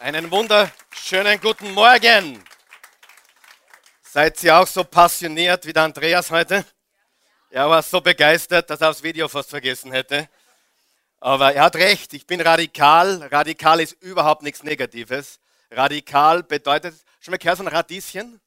Einen wunderschönen guten Morgen. Seid ihr auch so passioniert wie der Andreas heute? Er war so begeistert, dass er das Video fast vergessen hätte. Aber er hat recht, ich bin radikal. Radikal ist überhaupt nichts Negatives. Radikal bedeutet, schon mal gehört von Radieschen?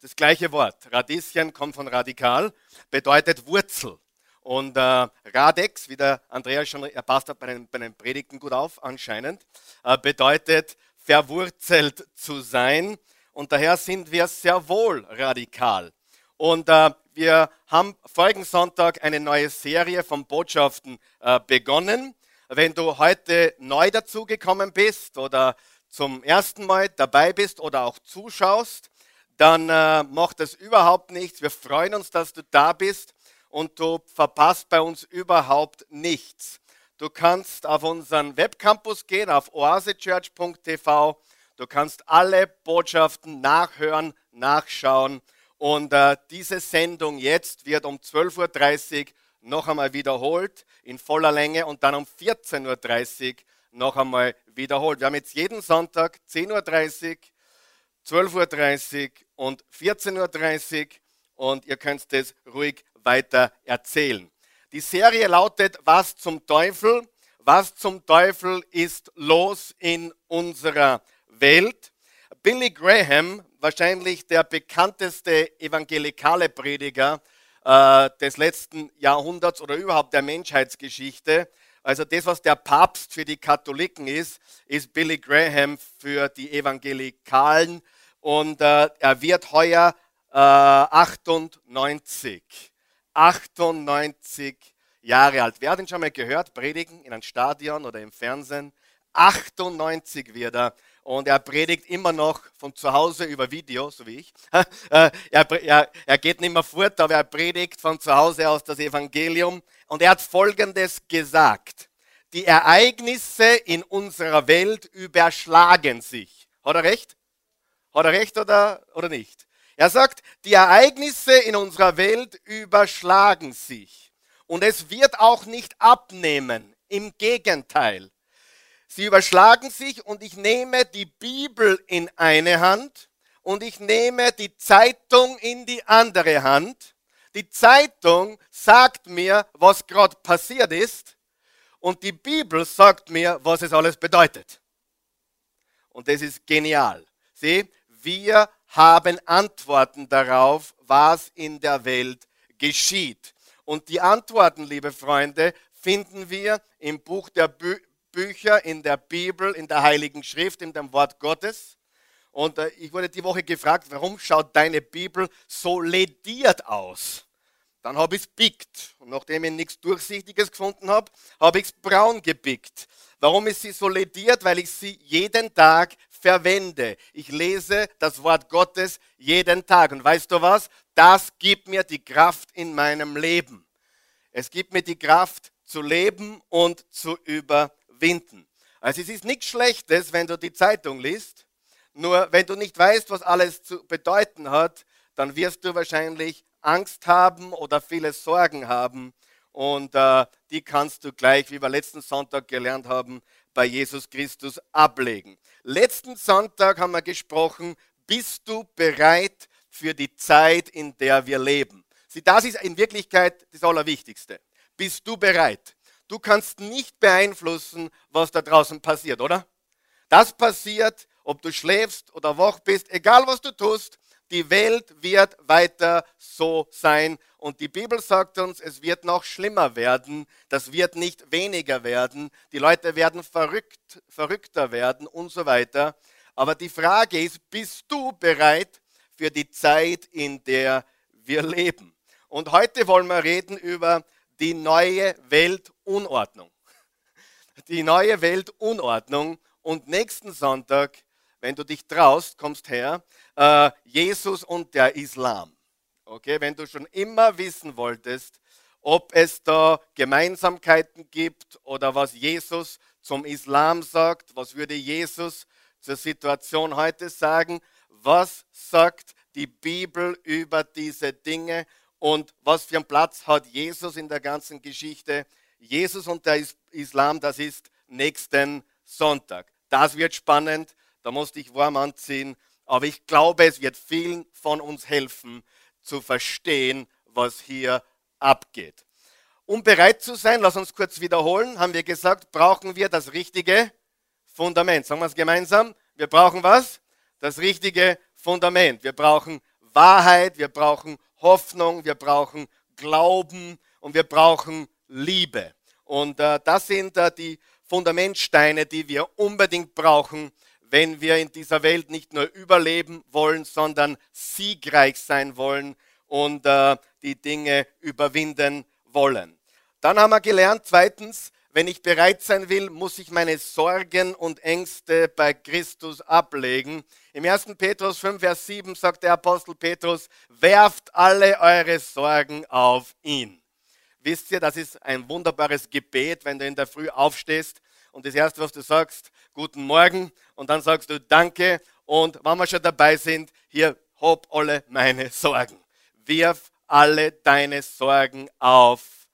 Das gleiche Wort. Radieschen kommt von radikal, bedeutet Wurzel. Und äh, Radex, wie der Andreas schon, er passt bei den, bei den Predigten gut auf anscheinend, äh, bedeutet verwurzelt zu sein. Und daher sind wir sehr wohl radikal. Und äh, wir haben vorigen Sonntag eine neue Serie von Botschaften äh, begonnen. Wenn du heute neu dazugekommen bist oder zum ersten Mal dabei bist oder auch zuschaust, dann äh, macht das überhaupt nichts. Wir freuen uns, dass du da bist und du verpasst bei uns überhaupt nichts. Du kannst auf unseren Webcampus gehen, auf oasechurch.tv. Du kannst alle Botschaften nachhören, nachschauen. Und äh, diese Sendung jetzt wird um 12.30 Uhr noch einmal wiederholt in voller Länge und dann um 14.30 Uhr noch einmal wiederholt. Wir haben jetzt jeden Sonntag 10.30 Uhr, 12.30 Uhr und 14.30 Uhr und ihr könnt es ruhig weiter erzählen. Die Serie lautet Was zum Teufel? Was zum Teufel ist los in unserer Welt? Billy Graham, wahrscheinlich der bekannteste evangelikale Prediger äh, des letzten Jahrhunderts oder überhaupt der Menschheitsgeschichte, also das, was der Papst für die Katholiken ist, ist Billy Graham für die Evangelikalen. Und äh, er wird heuer äh, 98. 98 Jahre alt. Wer hat ihn schon mal gehört, predigen in einem Stadion oder im Fernsehen? 98 wird er. Und er predigt immer noch von zu Hause über Video, so wie ich. Äh, er, er, er geht nicht mehr fort, aber er predigt von zu Hause aus das Evangelium. Und er hat Folgendes gesagt. Die Ereignisse in unserer Welt überschlagen sich. Hat er recht? Hat er recht oder, oder nicht? Er sagt, die Ereignisse in unserer Welt überschlagen sich. Und es wird auch nicht abnehmen. Im Gegenteil. Sie überschlagen sich und ich nehme die Bibel in eine Hand und ich nehme die Zeitung in die andere Hand. Die Zeitung sagt mir, was gerade passiert ist und die Bibel sagt mir, was es alles bedeutet. Und das ist genial. Sieh, wir haben Antworten darauf, was in der Welt geschieht. Und die Antworten, liebe Freunde, finden wir im Buch der Bü Bücher, in der Bibel, in der Heiligen Schrift, in dem Wort Gottes. Und äh, ich wurde die Woche gefragt, warum schaut deine Bibel so lediert aus? Dann habe ich es pickt. Und nachdem ich nichts Durchsichtiges gefunden habe, habe ich es braun gepickt. Warum ist sie so lediert? Weil ich sie jeden Tag verwende. Ich lese das Wort Gottes jeden Tag. Und weißt du was? Das gibt mir die Kraft in meinem Leben. Es gibt mir die Kraft zu leben und zu überwinden. Also es ist nichts Schlechtes, wenn du die Zeitung liest. Nur wenn du nicht weißt, was alles zu bedeuten hat, dann wirst du wahrscheinlich Angst haben oder viele Sorgen haben. Und äh, die kannst du gleich, wie wir letzten Sonntag gelernt haben, bei Jesus Christus ablegen. Letzten Sonntag haben wir gesprochen, bist du bereit für die Zeit, in der wir leben? Sieh, das ist in Wirklichkeit das Allerwichtigste. Bist du bereit? Du kannst nicht beeinflussen, was da draußen passiert, oder? Das passiert, ob du schläfst oder wach bist, egal was du tust, die Welt wird weiter so sein. Und die Bibel sagt uns, es wird noch schlimmer werden. Das wird nicht weniger werden. Die Leute werden verrückt, verrückter werden und so weiter. Aber die Frage ist, bist du bereit für die Zeit, in der wir leben? Und heute wollen wir reden über die neue Weltunordnung. Die neue Weltunordnung. Und nächsten Sonntag wenn du dich traust, kommst her, äh, Jesus und der Islam. Okay, wenn du schon immer wissen wolltest, ob es da Gemeinsamkeiten gibt oder was Jesus zum Islam sagt, was würde Jesus zur Situation heute sagen, was sagt die Bibel über diese Dinge und was für einen Platz hat Jesus in der ganzen Geschichte. Jesus und der Islam, das ist nächsten Sonntag. Das wird spannend, da musst du dich warm anziehen. Aber ich glaube, es wird vielen von uns helfen, zu verstehen, was hier abgeht. Um bereit zu sein, lass uns kurz wiederholen, haben wir gesagt, brauchen wir das richtige Fundament. Sagen wir es gemeinsam. Wir brauchen was? Das richtige Fundament. Wir brauchen Wahrheit, wir brauchen Hoffnung, wir brauchen Glauben und wir brauchen Liebe. Und äh, das sind äh, die Fundamentsteine, die wir unbedingt brauchen, wenn wir in dieser Welt nicht nur überleben wollen, sondern siegreich sein wollen und äh, die Dinge überwinden wollen. Dann haben wir gelernt, zweitens, wenn ich bereit sein will, muss ich meine Sorgen und Ängste bei Christus ablegen. Im 1. Petrus 5, Vers 7 sagt der Apostel Petrus, werft alle eure Sorgen auf ihn. Wisst ihr, das ist ein wunderbares Gebet, wenn du in der Früh aufstehst und das Erste, was du sagst, guten Morgen und dann sagst du Danke und wenn wir schon dabei sind, hier, hob alle meine Sorgen. Wirf alle deine Sorgen auf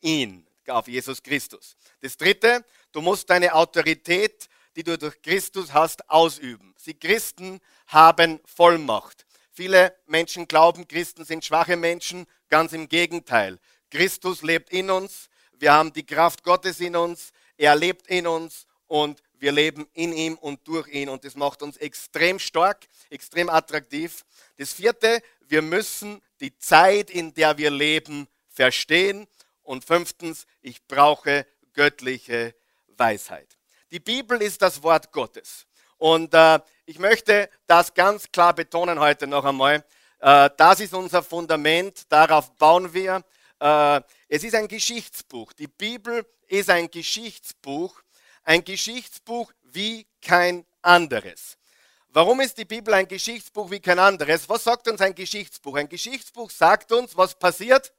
ihn, auf Jesus Christus. Das Dritte, du musst deine Autorität, die du durch Christus hast, ausüben. Sie Christen haben Vollmacht. Viele Menschen glauben, Christen sind schwache Menschen. Ganz im Gegenteil. Christus lebt in uns. Wir haben die Kraft Gottes in uns. Er lebt in uns und wir leben in ihm und durch ihn und das macht uns extrem stark, extrem attraktiv. Das vierte, wir müssen die Zeit, in der wir leben, verstehen. Und fünftens, ich brauche göttliche Weisheit. Die Bibel ist das Wort Gottes. Und äh, ich möchte das ganz klar betonen heute noch einmal. Äh, das ist unser Fundament, darauf bauen wir. Äh, es ist ein Geschichtsbuch. Die Bibel ist ein Geschichtsbuch ein Geschichtsbuch wie kein anderes. Warum ist die Bibel ein Geschichtsbuch wie kein anderes? Was sagt uns ein Geschichtsbuch? Ein Geschichtsbuch sagt uns, was passiert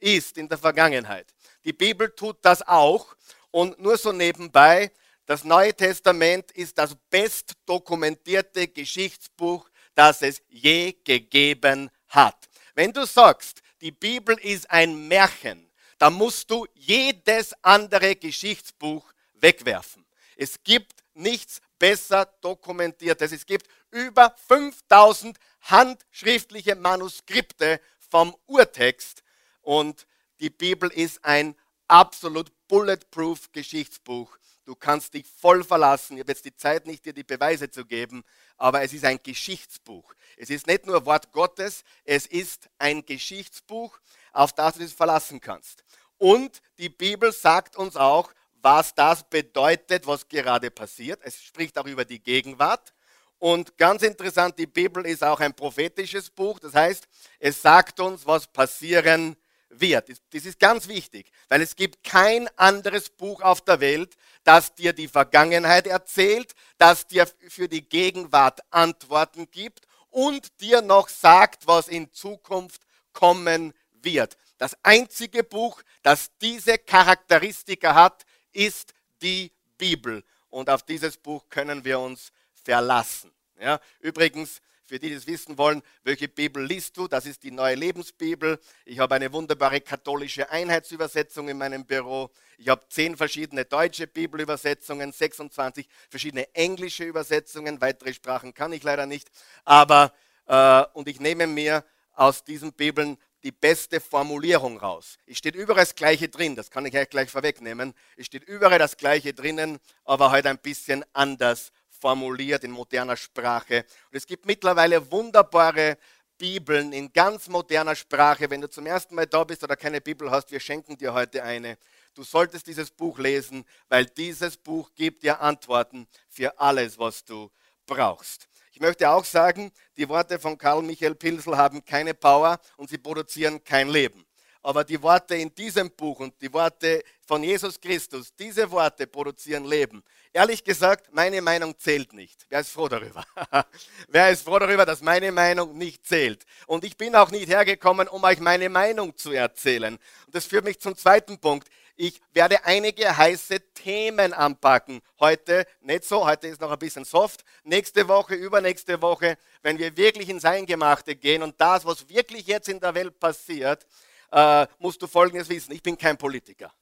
ist in der Vergangenheit. Die Bibel tut das auch. Und nur so nebenbei, das Neue Testament ist das best dokumentierte Geschichtsbuch, das es je gegeben hat. Wenn du sagst, die Bibel ist ein Märchen, dann musst du jedes andere Geschichtsbuch wegwerfen. Es gibt nichts besser dokumentiertes. Es gibt über 5000 handschriftliche Manuskripte vom Urtext und die Bibel ist ein absolut bulletproof Geschichtsbuch. Du kannst dich voll verlassen. Ich habe jetzt die Zeit nicht, dir die Beweise zu geben, aber es ist ein Geschichtsbuch. Es ist nicht nur Wort Gottes, es ist ein Geschichtsbuch, auf das du dich verlassen kannst. Und die Bibel sagt uns auch, was das bedeutet, was gerade passiert. Es spricht auch über die Gegenwart. Und ganz interessant, die Bibel ist auch ein prophetisches Buch. Das heißt, es sagt uns, was passieren wird. Das ist ganz wichtig, weil es gibt kein anderes Buch auf der Welt, das dir die Vergangenheit erzählt, das dir für die Gegenwart Antworten gibt und dir noch sagt, was in Zukunft kommen wird. Das einzige Buch, das diese Charakteristika hat, ist die Bibel. Und auf dieses Buch können wir uns verlassen. Ja, übrigens, für die, die es wissen wollen, welche Bibel liest du? Das ist die neue Lebensbibel. Ich habe eine wunderbare katholische Einheitsübersetzung in meinem Büro. Ich habe zehn verschiedene deutsche Bibelübersetzungen, 26 verschiedene englische Übersetzungen. Weitere Sprachen kann ich leider nicht. Aber, äh, und ich nehme mir aus diesen Bibeln die beste Formulierung raus. Es steht überall das Gleiche drin, das kann ich euch gleich vorwegnehmen. Es steht überall das Gleiche drinnen, aber halt ein bisschen anders formuliert in moderner Sprache. Und es gibt mittlerweile wunderbare Bibeln in ganz moderner Sprache. Wenn du zum ersten Mal da bist oder keine Bibel hast, wir schenken dir heute eine. Du solltest dieses Buch lesen, weil dieses Buch gibt dir Antworten für alles, was du brauchst. Ich möchte auch sagen, die Worte von Karl Michael Pilsel haben keine Power und sie produzieren kein Leben. Aber die Worte in diesem Buch und die Worte von Jesus Christus, diese Worte produzieren Leben. Ehrlich gesagt, meine Meinung zählt nicht. Wer ist froh darüber? Wer ist froh darüber, dass meine Meinung nicht zählt? Und ich bin auch nicht hergekommen, um euch meine Meinung zu erzählen. Und das führt mich zum zweiten Punkt. Ich werde einige heiße Themen anpacken. Heute nicht so, heute ist noch ein bisschen soft. Nächste Woche, übernächste Woche, wenn wir wirklich ins Eingemachte gehen und das, was wirklich jetzt in der Welt passiert, äh, musst du Folgendes wissen. Ich bin kein Politiker.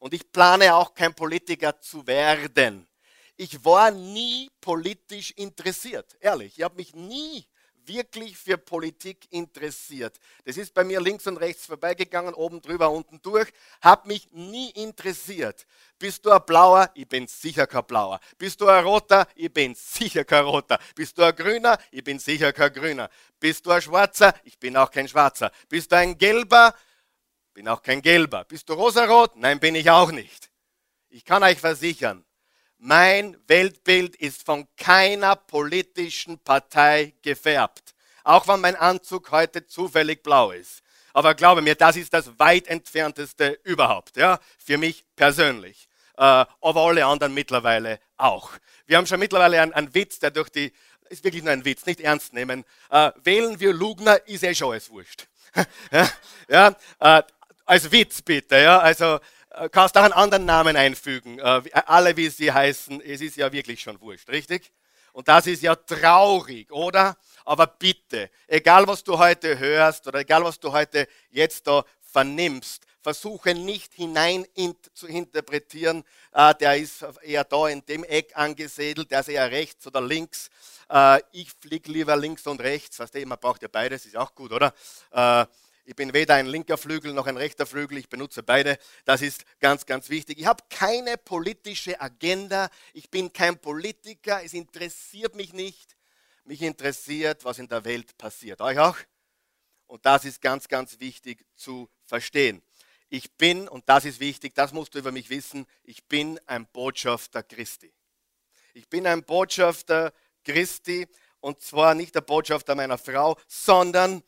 Und ich plane auch kein Politiker zu werden. ich war nie politisch interessiert, ehrlich. Ich habe mich nie wirklich für Politik interessiert. Das ist bei mir links und rechts vorbeigegangen, oben drüber, unten durch. Hat mich nie interessiert. Bist du ein Blauer? Ich bin sicher kein Blauer. Bist du ein Roter? Ich bin sicher kein Roter. Bist du ein Grüner? Ich bin sicher kein Grüner. Bist du ein Schwarzer? Ich bin auch kein Schwarzer. Bist du ein Gelber? Bin auch kein Gelber. Bist du rosarot? Nein, bin ich auch nicht. Ich kann euch versichern, mein Weltbild ist von keiner politischen Partei gefärbt. Auch wenn mein Anzug heute zufällig blau ist. Aber glaube mir, das ist das weit entfernteste überhaupt, ja, für mich persönlich. Äh, aber alle anderen mittlerweile auch. Wir haben schon mittlerweile einen, einen Witz, der durch die, ist wirklich nur ein Witz, nicht ernst nehmen. Äh, wählen wir Lugner, ist eh schon alles wurscht. ja, ja äh, als Witz bitte, ja, also äh, kannst auch einen anderen Namen einfügen. Äh, alle, wie sie heißen, es ist ja wirklich schon wurscht, richtig? Und das ist ja traurig, oder? Aber bitte, egal was du heute hörst oder egal was du heute jetzt da vernimmst, versuche nicht hinein zu interpretieren, äh, der ist eher da in dem Eck angesiedelt, der ist eher rechts oder links. Äh, ich fliege lieber links und rechts, weißt du, man braucht ja beides, ist auch gut, oder? Ich bin weder ein linker Flügel noch ein rechter Flügel, ich benutze beide. Das ist ganz, ganz wichtig. Ich habe keine politische Agenda, ich bin kein Politiker, es interessiert mich nicht. Mich interessiert, was in der Welt passiert. Euch auch? Und das ist ganz, ganz wichtig zu verstehen. Ich bin, und das ist wichtig, das musst du über mich wissen, ich bin ein Botschafter Christi. Ich bin ein Botschafter Christi und zwar nicht der Botschafter meiner Frau, sondern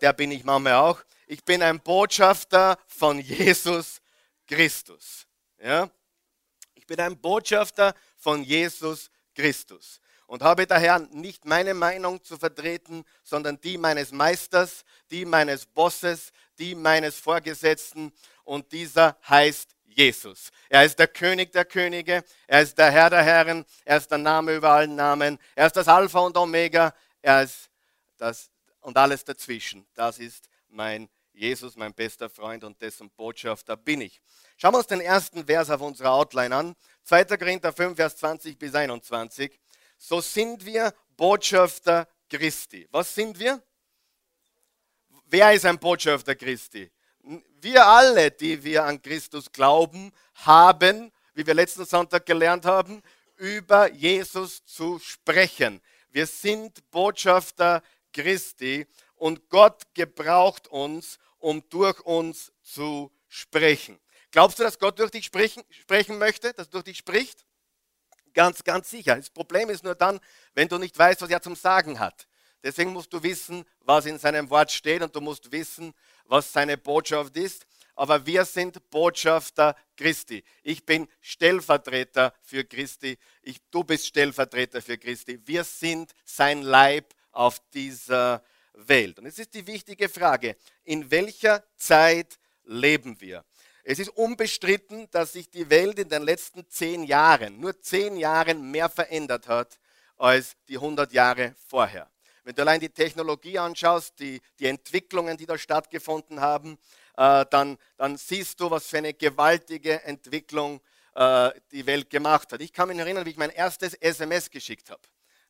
der bin ich manchmal auch. Ich bin ein Botschafter von Jesus Christus. Ja? Ich bin ein Botschafter von Jesus Christus und habe daher nicht meine Meinung zu vertreten, sondern die meines Meisters, die meines Bosses, die meines Vorgesetzten und dieser heißt Jesus. Er ist der König der Könige, er ist der Herr der Herren, er ist der Name über allen Namen, er ist das Alpha und Omega, er ist das und alles dazwischen. Das ist mein Jesus, mein bester Freund und dessen Botschafter bin ich. Schauen wir uns den ersten Vers auf unserer Outline an. 2. Korinther 5, Vers 20 bis 21. So sind wir Botschafter Christi. Was sind wir? Wer ist ein Botschafter Christi? Wir alle, die wir an Christus glauben, haben, wie wir letzten Sonntag gelernt haben, über Jesus zu sprechen. Wir sind Botschafter Christi und Gott gebraucht uns, um durch uns zu sprechen. Glaubst du, dass Gott durch dich sprechen, sprechen möchte, dass er durch dich spricht? Ganz, ganz sicher. Das Problem ist nur dann, wenn du nicht weißt, was er zum Sagen hat. Deswegen musst du wissen, was in seinem Wort steht und du musst wissen, was seine Botschaft ist. Aber wir sind Botschafter Christi. Ich bin Stellvertreter für Christi. Ich, du bist Stellvertreter für Christi. Wir sind sein Leib auf dieser Welt. Und es ist die wichtige Frage, in welcher Zeit leben wir? Es ist unbestritten, dass sich die Welt in den letzten zehn Jahren, nur zehn Jahren mehr verändert hat als die 100 Jahre vorher. Wenn du allein die Technologie anschaust, die, die Entwicklungen, die da stattgefunden haben, äh, dann, dann siehst du, was für eine gewaltige Entwicklung äh, die Welt gemacht hat. Ich kann mich erinnern, wie ich mein erstes SMS geschickt habe.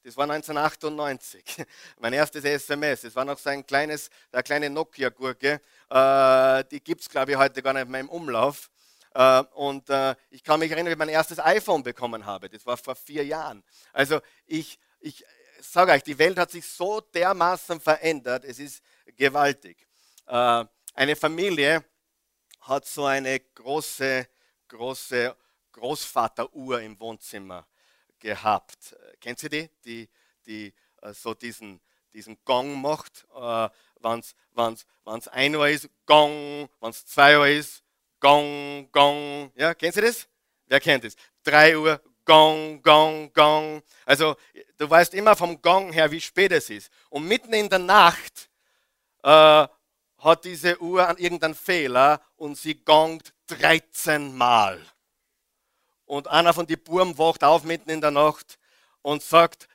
Das war 1998. Mein erstes SMS. Das war noch so ein kleines, eine kleine Nokia-Gurke. Äh, die gibt es, glaube ich, heute gar nicht mehr im Umlauf. Äh, und äh, ich kann mich erinnern, wie ich mein erstes iPhone bekommen habe. Das war vor vier Jahren. Also ich, ich sage euch, die Welt hat sich so dermaßen verändert. Es ist gewaltig. Eine Familie hat so eine große, große Großvateruhr im Wohnzimmer gehabt. Kennt ihr die? Die, die äh, so diesen, diesen Gong macht. Wenn es 1 Uhr ist, Gong. Wenn es 2 Uhr ist, Gong, Gong. Ja, kennt ihr das? Wer kennt das? 3 Uhr, Gong, Gong, Gong. Also du weißt immer vom Gong her, wie spät es ist. Und mitten in der Nacht äh, hat diese Uhr irgendeinen Fehler und sie gongt 13 Mal und einer von den Burm wacht auf mitten in der Nacht und sagt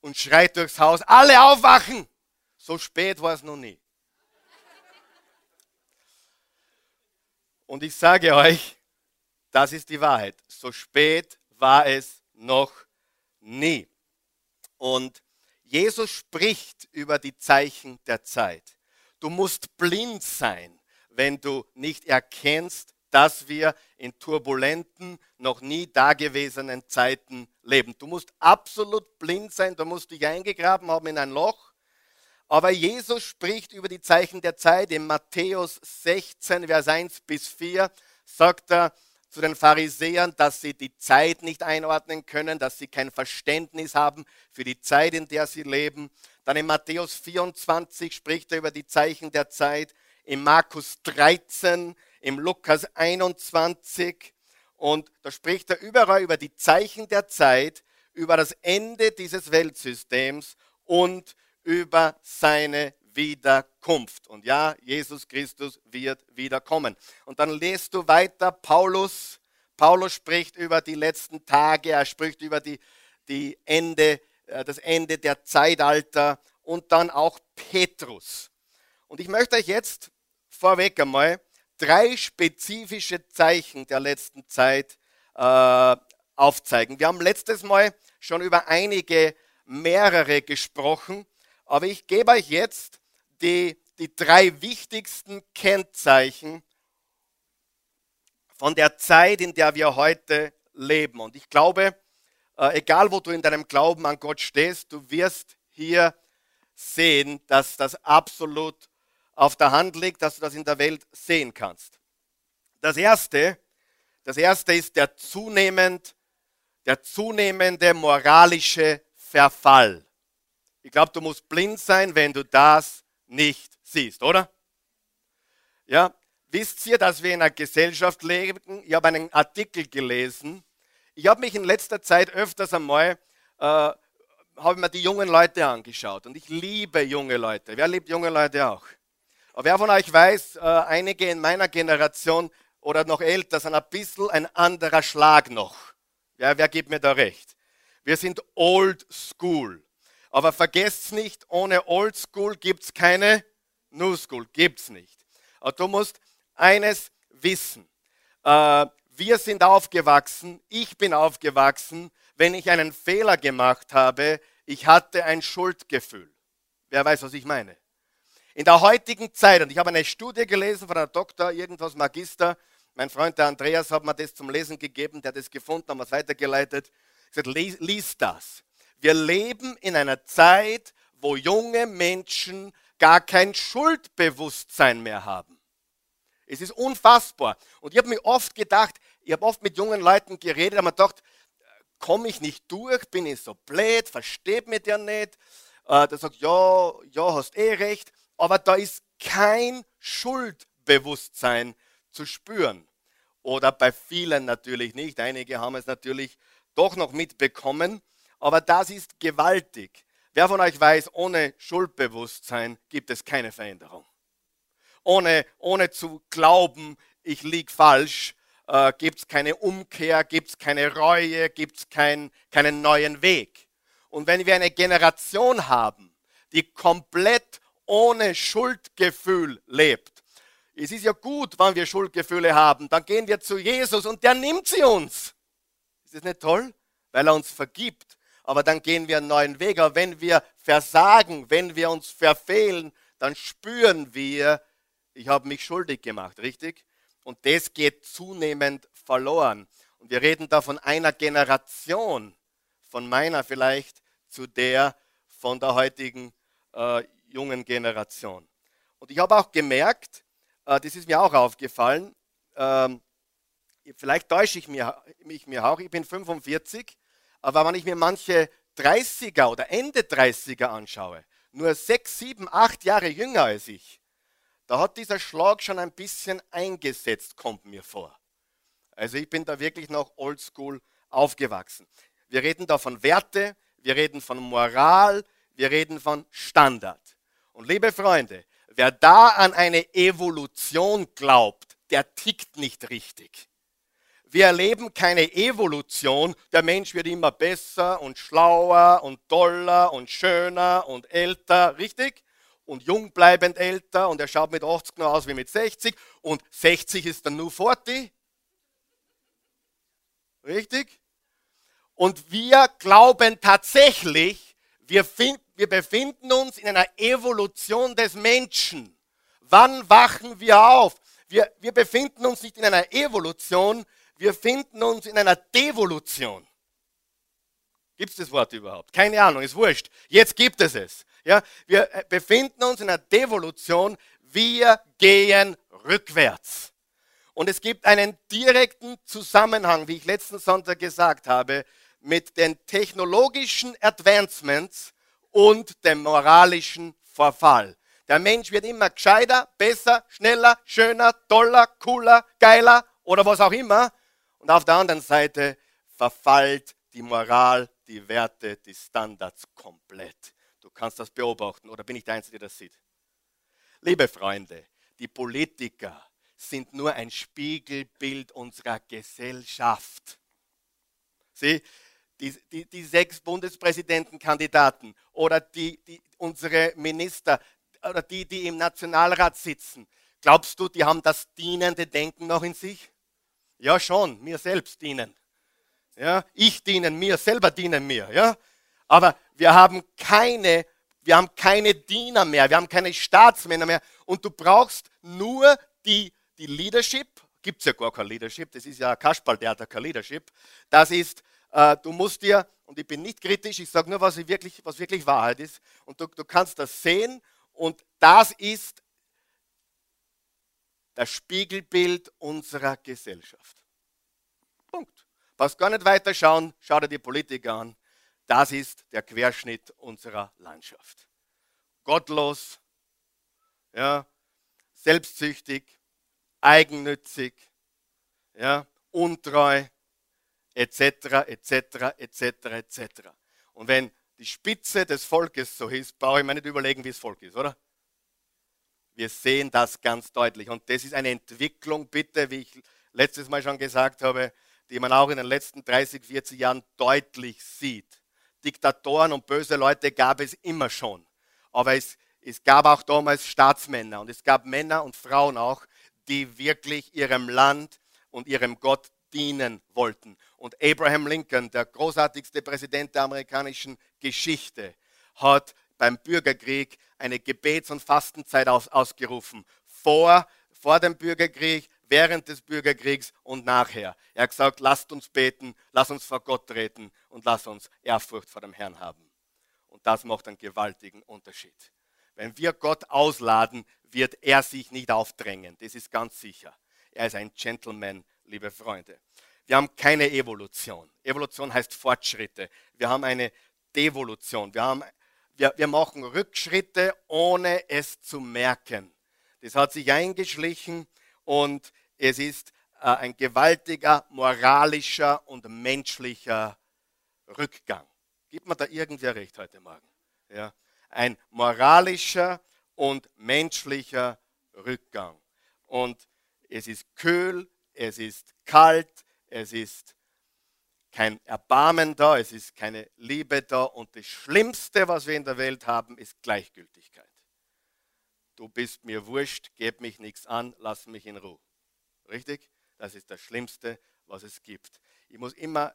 und schreit durchs Haus, alle aufwachen! So spät war es noch nie. Und ich sage euch, das ist die Wahrheit. So spät war es noch nie. Und Jesus spricht über die Zeichen der Zeit. Du musst blind sein, wenn du nicht erkennst, dass wir in turbulenten, noch nie dagewesenen Zeiten leben. Du musst absolut blind sein, du musst dich eingegraben haben in ein Loch. Aber Jesus spricht über die Zeichen der Zeit. In Matthäus 16, Vers 1 bis 4 sagt er zu den Pharisäern, dass sie die Zeit nicht einordnen können, dass sie kein Verständnis haben für die Zeit, in der sie leben. Dann in Matthäus 24 spricht er über die Zeichen der Zeit. In Markus 13 im Lukas 21 und da spricht er überall über die Zeichen der Zeit, über das Ende dieses Weltsystems und über seine Wiederkunft. Und ja, Jesus Christus wird wiederkommen. Und dann lest du weiter Paulus. Paulus spricht über die letzten Tage, er spricht über die, die Ende, äh, das Ende der Zeitalter und dann auch Petrus. Und ich möchte euch jetzt vorweg einmal drei spezifische Zeichen der letzten Zeit äh, aufzeigen. Wir haben letztes Mal schon über einige, mehrere gesprochen, aber ich gebe euch jetzt die, die drei wichtigsten Kennzeichen von der Zeit, in der wir heute leben. Und ich glaube, äh, egal wo du in deinem Glauben an Gott stehst, du wirst hier sehen, dass das absolut auf der Hand liegt, dass du das in der Welt sehen kannst. Das erste, das erste ist der zunehmend, der zunehmende moralische Verfall. Ich glaube, du musst blind sein, wenn du das nicht siehst, oder? Ja, wisst ihr, dass wir in einer Gesellschaft leben? Ich habe einen Artikel gelesen. Ich habe mich in letzter Zeit öfters einmal äh, habe mir die jungen Leute angeschaut und ich liebe junge Leute. Wer liebt junge Leute auch? Wer von euch weiß, äh, einige in meiner Generation oder noch älter sind ein bisschen ein anderer Schlag noch. Ja, wer gibt mir da recht? Wir sind old school. Aber vergesst nicht, ohne old school gibt es keine new school. Gibt es nicht. Aber du musst eines wissen. Äh, wir sind aufgewachsen, ich bin aufgewachsen, wenn ich einen Fehler gemacht habe, ich hatte ein Schuldgefühl. Wer weiß, was ich meine? In der heutigen Zeit, und ich habe eine Studie gelesen von einem Doktor, irgendwas Magister, mein Freund der Andreas hat mir das zum Lesen gegeben, der hat das gefunden, haben wir es weitergeleitet. Ich gesagt, lies, das. Wir leben in einer Zeit, wo junge Menschen gar kein Schuldbewusstsein mehr haben. Es ist unfassbar. Und ich habe mir oft gedacht, ich habe oft mit jungen Leuten geredet, aber gedacht, komme ich nicht durch, bin ich so blöd, versteht mir der nicht. Äh, der sagt, ja, ja, hast eh recht aber da ist kein Schuldbewusstsein zu spüren. Oder bei vielen natürlich nicht. Einige haben es natürlich doch noch mitbekommen, aber das ist gewaltig. Wer von euch weiß, ohne Schuldbewusstsein gibt es keine Veränderung. Ohne, ohne zu glauben, ich liege falsch, äh, gibt es keine Umkehr, gibt es keine Reue, gibt es kein, keinen neuen Weg. Und wenn wir eine Generation haben, die komplett ohne Schuldgefühl lebt. Es ist ja gut, wenn wir Schuldgefühle haben. Dann gehen wir zu Jesus und der nimmt sie uns. Ist das nicht toll? Weil er uns vergibt. Aber dann gehen wir einen neuen Weg. Aber wenn wir versagen, wenn wir uns verfehlen, dann spüren wir, ich habe mich schuldig gemacht, richtig? Und das geht zunehmend verloren. Und wir reden da von einer Generation, von meiner vielleicht zu der von der heutigen äh, jungen Generation. Und ich habe auch gemerkt, äh, das ist mir auch aufgefallen, ähm, vielleicht täusche ich mich mir auch, ich bin 45, aber wenn ich mir manche 30er oder Ende 30er anschaue, nur 6, 7, 8 Jahre jünger als ich, da hat dieser Schlag schon ein bisschen eingesetzt, kommt mir vor. Also ich bin da wirklich noch oldschool aufgewachsen. Wir reden da von Werte, wir reden von Moral, wir reden von Standard. Und liebe Freunde, wer da an eine Evolution glaubt, der tickt nicht richtig. Wir erleben keine Evolution. Der Mensch wird immer besser und schlauer und toller und schöner und älter, richtig? Und jung bleibend älter und er schaut mit 80 noch aus wie mit 60 und 60 ist dann nur 40. Richtig? Und wir glauben tatsächlich, wir, find, wir befinden uns in einer Evolution des Menschen. Wann wachen wir auf? Wir, wir befinden uns nicht in einer Evolution, wir befinden uns in einer Devolution. Gibt es das Wort überhaupt? Keine Ahnung, ist wurscht. Jetzt gibt es es. Ja, wir äh, befinden uns in einer Devolution. Wir gehen rückwärts. Und es gibt einen direkten Zusammenhang, wie ich letzten Sonntag gesagt habe, mit den technologischen Advancements und dem moralischen Verfall. Der Mensch wird immer gescheiter, besser, schneller, schöner, toller, cooler, geiler oder was auch immer. Und auf der anderen Seite verfallt die Moral, die Werte, die Standards komplett. Du kannst das beobachten oder bin ich der Einzige, der das sieht? Liebe Freunde, die Politiker sind nur ein Spiegelbild unserer Gesellschaft. Sie, die, die, die sechs Bundespräsidentenkandidaten oder die, die, unsere Minister oder die, die im Nationalrat sitzen, glaubst du, die haben das dienende Denken noch in sich? Ja, schon, mir selbst dienen. Ja, ich diene mir, selber dienen mir. Ja, aber wir haben keine, wir haben keine Diener mehr, wir haben keine Staatsmänner mehr. Und du brauchst nur die, die Leadership. Gibt es ja gar kein Leadership, das ist ja Kasperl, der hat kein Leadership. Das ist, du musst dir, und ich bin nicht kritisch, ich sage nur, was wirklich, was wirklich Wahrheit ist. Und du, du kannst das sehen und das ist das Spiegelbild unserer Gesellschaft. Punkt. Brauchst gar nicht weiter schauen, schau dir die Politiker an. Das ist der Querschnitt unserer Landschaft. Gottlos, ja, selbstsüchtig, eigennützig, ja, untreu, etc., etc., etc., etc. Und wenn die Spitze des Volkes so ist, brauche ich mir nicht überlegen, wie das Volk ist, oder? Wir sehen das ganz deutlich. Und das ist eine Entwicklung, bitte, wie ich letztes Mal schon gesagt habe, die man auch in den letzten 30, 40 Jahren deutlich sieht. Diktatoren und böse Leute gab es immer schon. Aber es, es gab auch damals Staatsmänner und es gab Männer und Frauen auch, die wirklich ihrem Land und ihrem Gott dienen wollten. Und Abraham Lincoln, der großartigste Präsident der amerikanischen Geschichte, hat beim Bürgerkrieg eine Gebets- und Fastenzeit aus, ausgerufen. Vor, vor dem Bürgerkrieg, während des Bürgerkriegs und nachher. Er hat gesagt, lasst uns beten, lasst uns vor Gott treten und lasst uns Ehrfurcht vor dem Herrn haben. Und das macht einen gewaltigen Unterschied. Wenn wir Gott ausladen, wird er sich nicht aufdrängen. Das ist ganz sicher. Er ist ein Gentleman, liebe Freunde. Wir haben keine Evolution. Evolution heißt Fortschritte. Wir haben eine Devolution. Wir, haben, wir, wir machen Rückschritte, ohne es zu merken. Das hat sich eingeschlichen und es ist äh, ein gewaltiger moralischer und menschlicher Rückgang. Gibt man da irgendwer recht heute Morgen? Ja? Ein moralischer und menschlicher Rückgang. Und es ist kühl, es ist kalt, es ist kein Erbarmen da, es ist keine Liebe da und das Schlimmste, was wir in der Welt haben, ist Gleichgültigkeit. Du bist mir wurscht, gib mich nichts an, lass mich in Ruhe. Richtig? Das ist das Schlimmste, was es gibt. Ich muss, immer,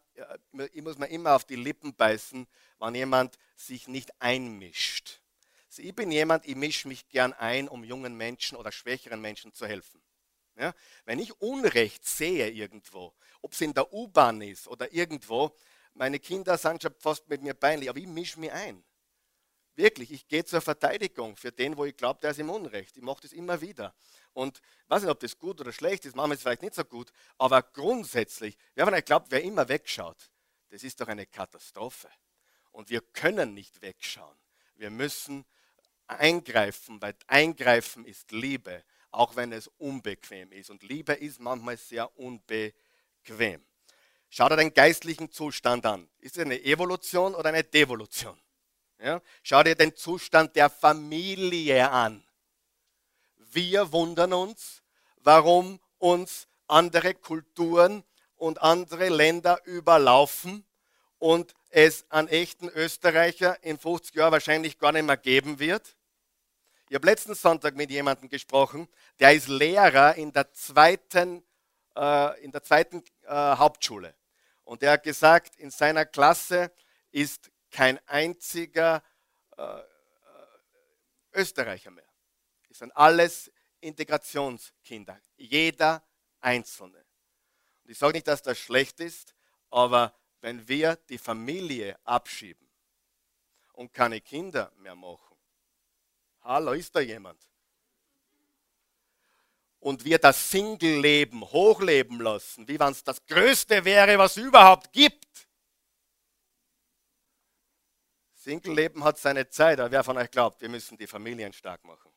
ich muss mir immer auf die Lippen beißen, wenn jemand sich nicht einmischt. Also ich bin jemand, ich mische mich gern ein, um jungen Menschen oder schwächeren Menschen zu helfen. Ja? Wenn ich Unrecht sehe irgendwo, ob es in der U-Bahn ist oder irgendwo, meine Kinder sind schon fast mit mir peinlich, aber ich mische mich ein. Wirklich, ich gehe zur Verteidigung für den, wo ich glaube, der ist im Unrecht. Ich mache das immer wieder. Und ich weiß nicht, ob das gut oder schlecht ist, manchmal ist es vielleicht nicht so gut, aber grundsätzlich, wer von euch glaubt, wer immer wegschaut, das ist doch eine Katastrophe. Und wir können nicht wegschauen. Wir müssen eingreifen, weil eingreifen ist Liebe auch wenn es unbequem ist. Und Liebe ist manchmal sehr unbequem. Schau dir den geistlichen Zustand an. Ist es eine Evolution oder eine Devolution? Ja? Schau dir den Zustand der Familie an. Wir wundern uns, warum uns andere Kulturen und andere Länder überlaufen und es einen echten Österreicher in 50 Jahren wahrscheinlich gar nicht mehr geben wird. Ich habe letzten Sonntag mit jemandem gesprochen, der ist Lehrer in der zweiten, äh, in der zweiten äh, Hauptschule. Und er hat gesagt, in seiner Klasse ist kein einziger äh, äh Österreicher mehr. Es sind alles Integrationskinder. Jeder Einzelne. Und ich sage nicht, dass das schlecht ist, aber wenn wir die Familie abschieben und keine Kinder mehr machen, hallo, ist da jemand? Und wir das Single-Leben hochleben lassen, wie wenn es das Größte wäre, was es überhaupt gibt. Single-Leben hat seine Zeit, aber wer von euch glaubt, wir müssen die Familien stark machen?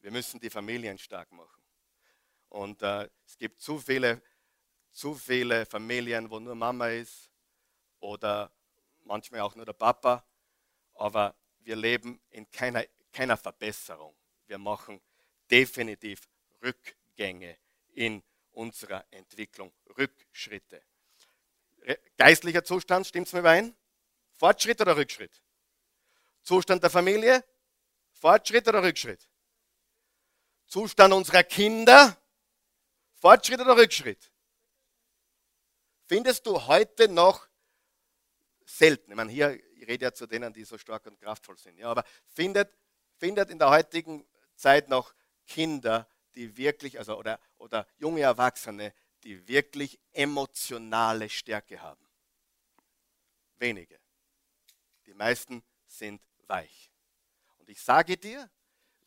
Wir müssen die Familien stark machen. Und äh, es gibt zu viele, zu viele Familien, wo nur Mama ist oder manchmal auch nur der Papa. Aber wir leben in keiner, keiner Verbesserung. Wir machen definitiv Rückgänge in unserer Entwicklung, Rückschritte. Geistlicher Zustand, stimmt es mir überein? Fortschritt oder Rückschritt? Zustand der Familie, Fortschritt oder Rückschritt? Zustand unserer Kinder, Fortschritt oder Rückschritt? Findest du heute noch selten, ich meine, hier, ich rede ja zu denen, die so stark und kraftvoll sind, ja, aber findet, findet in der heutigen Zeit noch Kinder, die wirklich, also oder, oder junge Erwachsene, die wirklich emotionale Stärke haben? Wenige. Die meisten sind weich. Und ich sage dir,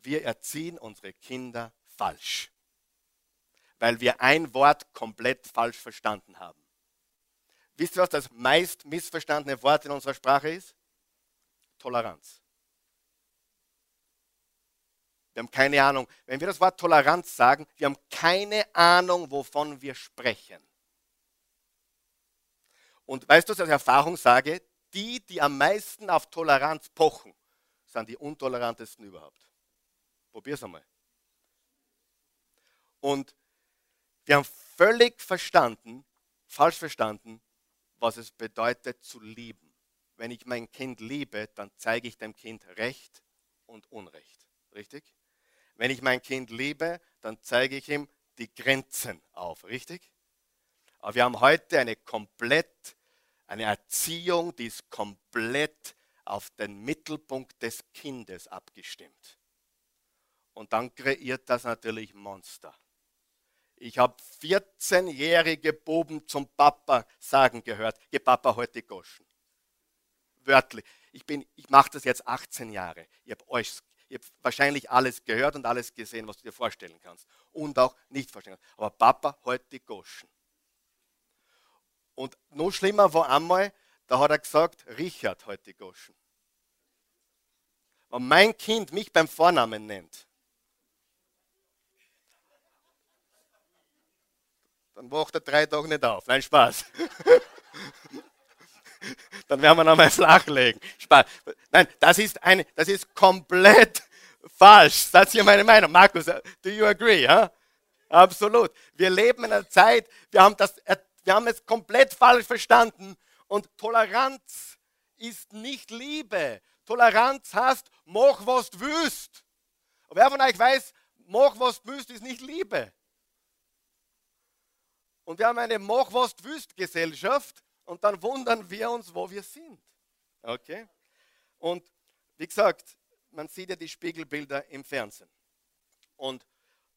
wir erziehen unsere Kinder falsch, weil wir ein Wort komplett falsch verstanden haben. Wisst ihr, was das meist missverstandene Wort in unserer Sprache ist? Toleranz. Wir haben keine Ahnung. Wenn wir das Wort Toleranz sagen, wir haben keine Ahnung, wovon wir sprechen. Und weißt du, was ich aus Erfahrung sage? Die, die am meisten auf Toleranz pochen, sind die untolerantesten überhaupt. Probier es einmal. Und wir haben völlig verstanden, falsch verstanden, was es bedeutet zu lieben. Wenn ich mein Kind liebe, dann zeige ich dem Kind Recht und Unrecht. Richtig? Wenn ich mein Kind liebe, dann zeige ich ihm die Grenzen auf. Richtig? Aber wir haben heute eine komplett, eine Erziehung, die ist komplett auf den Mittelpunkt des Kindes abgestimmt. Und dann kreiert das natürlich Monster. Ich habe 14-jährige Buben zum Papa sagen gehört, ihr Papa heute Goschen. Wörtlich. Ich, ich mache das jetzt 18 Jahre. Ich habe euch ihr habt wahrscheinlich alles gehört und alles gesehen, was du dir vorstellen kannst. Und auch nicht vorstellen kannst. Aber Papa heute Goschen. Und noch schlimmer war einmal, da hat er gesagt, Richard heute Goschen. Wenn mein Kind mich beim Vornamen nennt, Dann wacht er drei Tage nicht auf. Nein, Spaß. Dann werden wir nochmal flachlegen. Spaß. Nein, das ist, eine, das ist komplett falsch. Das ist hier meine Meinung. Markus, do you agree? Huh? Absolut. Wir leben in einer Zeit, wir haben, das, wir haben es komplett falsch verstanden. Und Toleranz ist nicht Liebe. Toleranz heißt, mach was du willst. Wer von euch weiß, mach was du willst, ist nicht Liebe. Und wir haben eine Machwast-Wüst-Gesellschaft und dann wundern wir uns, wo wir sind. Okay? Und wie gesagt, man sieht ja die Spiegelbilder im Fernsehen. Und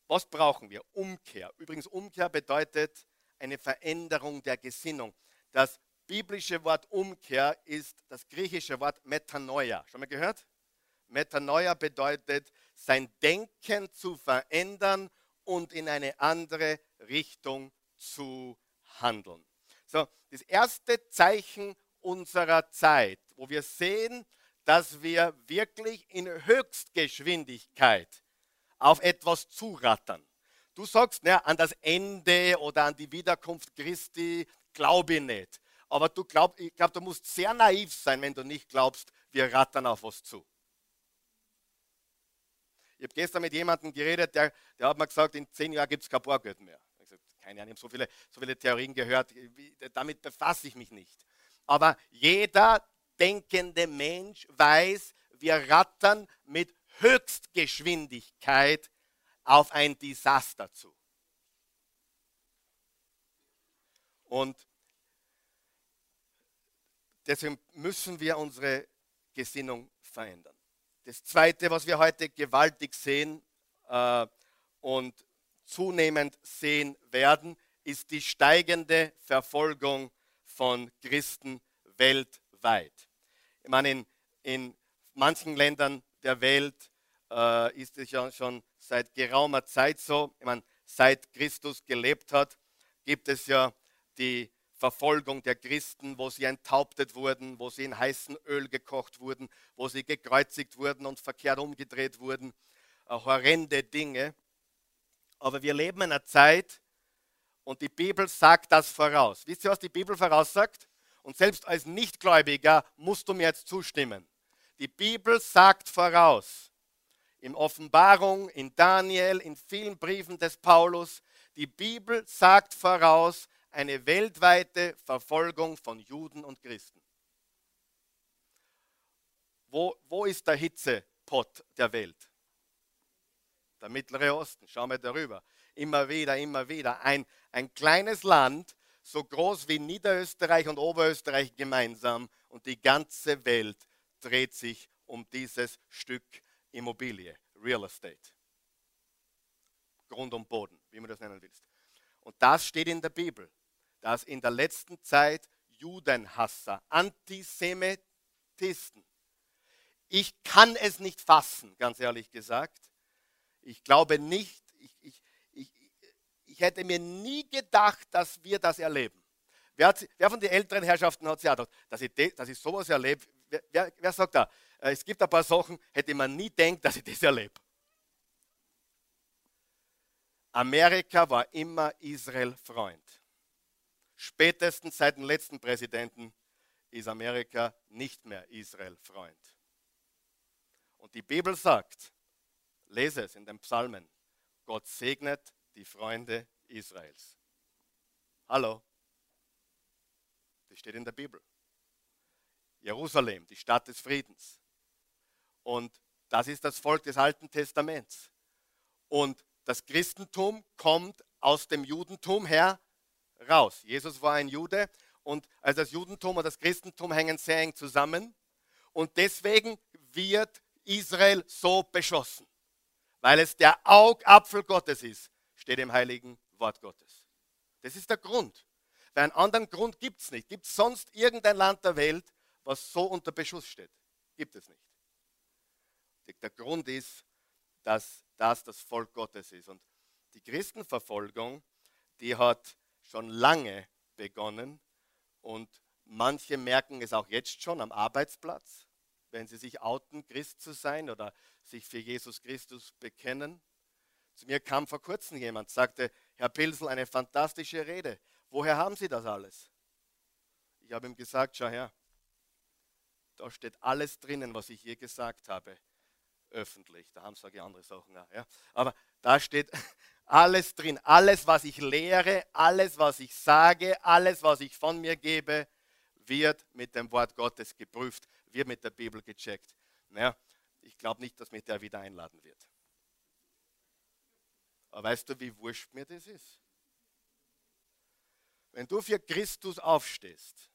was brauchen wir? Umkehr. Übrigens, Umkehr bedeutet eine Veränderung der Gesinnung. Das biblische Wort Umkehr ist das griechische Wort Metanoia. Schon mal gehört? Metanoia bedeutet, sein Denken zu verändern und in eine andere Richtung zu handeln. So, das erste Zeichen unserer Zeit, wo wir sehen, dass wir wirklich in Höchstgeschwindigkeit auf etwas zurattern. Du sagst, ne, an das Ende oder an die Wiederkunft Christi glaube ich nicht. Aber du glaub, ich glaube, du musst sehr naiv sein, wenn du nicht glaubst, wir rattern auf was zu. Ich habe gestern mit jemandem geredet, der, der hat mir gesagt, in zehn Jahren gibt es kein Bargeld mehr keine Ahnung, ich habe so viele, so viele Theorien gehört, damit befasse ich mich nicht. Aber jeder denkende Mensch weiß, wir rattern mit Höchstgeschwindigkeit auf ein Desaster zu. Und deswegen müssen wir unsere Gesinnung verändern. Das Zweite, was wir heute gewaltig sehen äh, und zunehmend sehen werden, ist die steigende Verfolgung von Christen weltweit. Ich meine, in, in manchen Ländern der Welt äh, ist es ja schon seit geraumer Zeit so. Ich meine, seit Christus gelebt hat, gibt es ja die Verfolgung der Christen, wo sie enthauptet wurden, wo sie in heißem Öl gekocht wurden, wo sie gekreuzigt wurden und verkehrt umgedreht wurden. Äh, horrende Dinge. Aber wir leben in einer Zeit, und die Bibel sagt das voraus. Wisst ihr, was die Bibel voraussagt? Und selbst als Nichtgläubiger musst du mir jetzt zustimmen. Die Bibel sagt voraus, in Offenbarung, in Daniel, in vielen Briefen des Paulus, die Bibel sagt voraus, eine weltweite Verfolgung von Juden und Christen. Wo, wo ist der Hitzepott der Welt? Der Mittlere Osten, schauen wir darüber. Immer wieder, immer wieder. Ein, ein kleines Land, so groß wie Niederösterreich und Oberösterreich gemeinsam und die ganze Welt dreht sich um dieses Stück Immobilie, Real Estate. Grund und Boden, wie man das nennen willst. Und das steht in der Bibel dass in der letzten Zeit Judenhasser, Antisemitisten, ich kann es nicht fassen, ganz ehrlich gesagt. Ich glaube nicht, ich, ich, ich, ich hätte mir nie gedacht, dass wir das erleben. Wer, hat, wer von den älteren Herrschaften hat sich gedacht, dass ich, dass ich sowas erlebe? Wer, wer, sagt da? Äh, es gibt ein paar Sachen, hätte man nie denkt, dass ich das erlebe. Amerika war immer Israel Freund. Spätestens seit dem letzten Präsidenten ist Amerika nicht mehr Israel Freund. Und die Bibel sagt, lese es in den Psalmen, Gott segnet die Freunde Israels. Hallo, das steht in der Bibel. Jerusalem, die Stadt des Friedens. Und das ist das Volk des Alten Testaments. Und das Christentum kommt aus dem Judentum her raus. Jesus war ein Jude und also das Judentum und das Christentum hängen sehr eng zusammen. Und deswegen wird Israel so beschossen, weil es der Augapfel Gottes ist, steht im heiligen Wort Gottes. Das ist der Grund. Weil einen anderen Grund gibt es nicht. Gibt es sonst irgendein Land der Welt, was so unter Beschuss steht? Gibt es nicht. Der Grund ist, dass das das Volk Gottes ist. Und die Christenverfolgung, die hat schon lange begonnen und manche merken es auch jetzt schon am Arbeitsplatz, wenn sie sich outen, Christ zu sein oder sich für Jesus Christus bekennen. Zu mir kam vor kurzem jemand, sagte, Herr Pilsel, eine fantastische Rede. Woher haben Sie das alles? Ich habe ihm gesagt, schau her, da steht alles drinnen, was ich je gesagt habe, öffentlich. Da haben ich andere Sachen auch. Ja. Aber da steht alles drin, alles, was ich lehre, alles, was ich sage, alles, was ich von mir gebe, wird mit dem Wort Gottes geprüft, wird mit der Bibel gecheckt. Naja, ich glaube nicht, dass mich der wieder einladen wird. Aber weißt du, wie wurscht mir das ist? Wenn du für Christus aufstehst,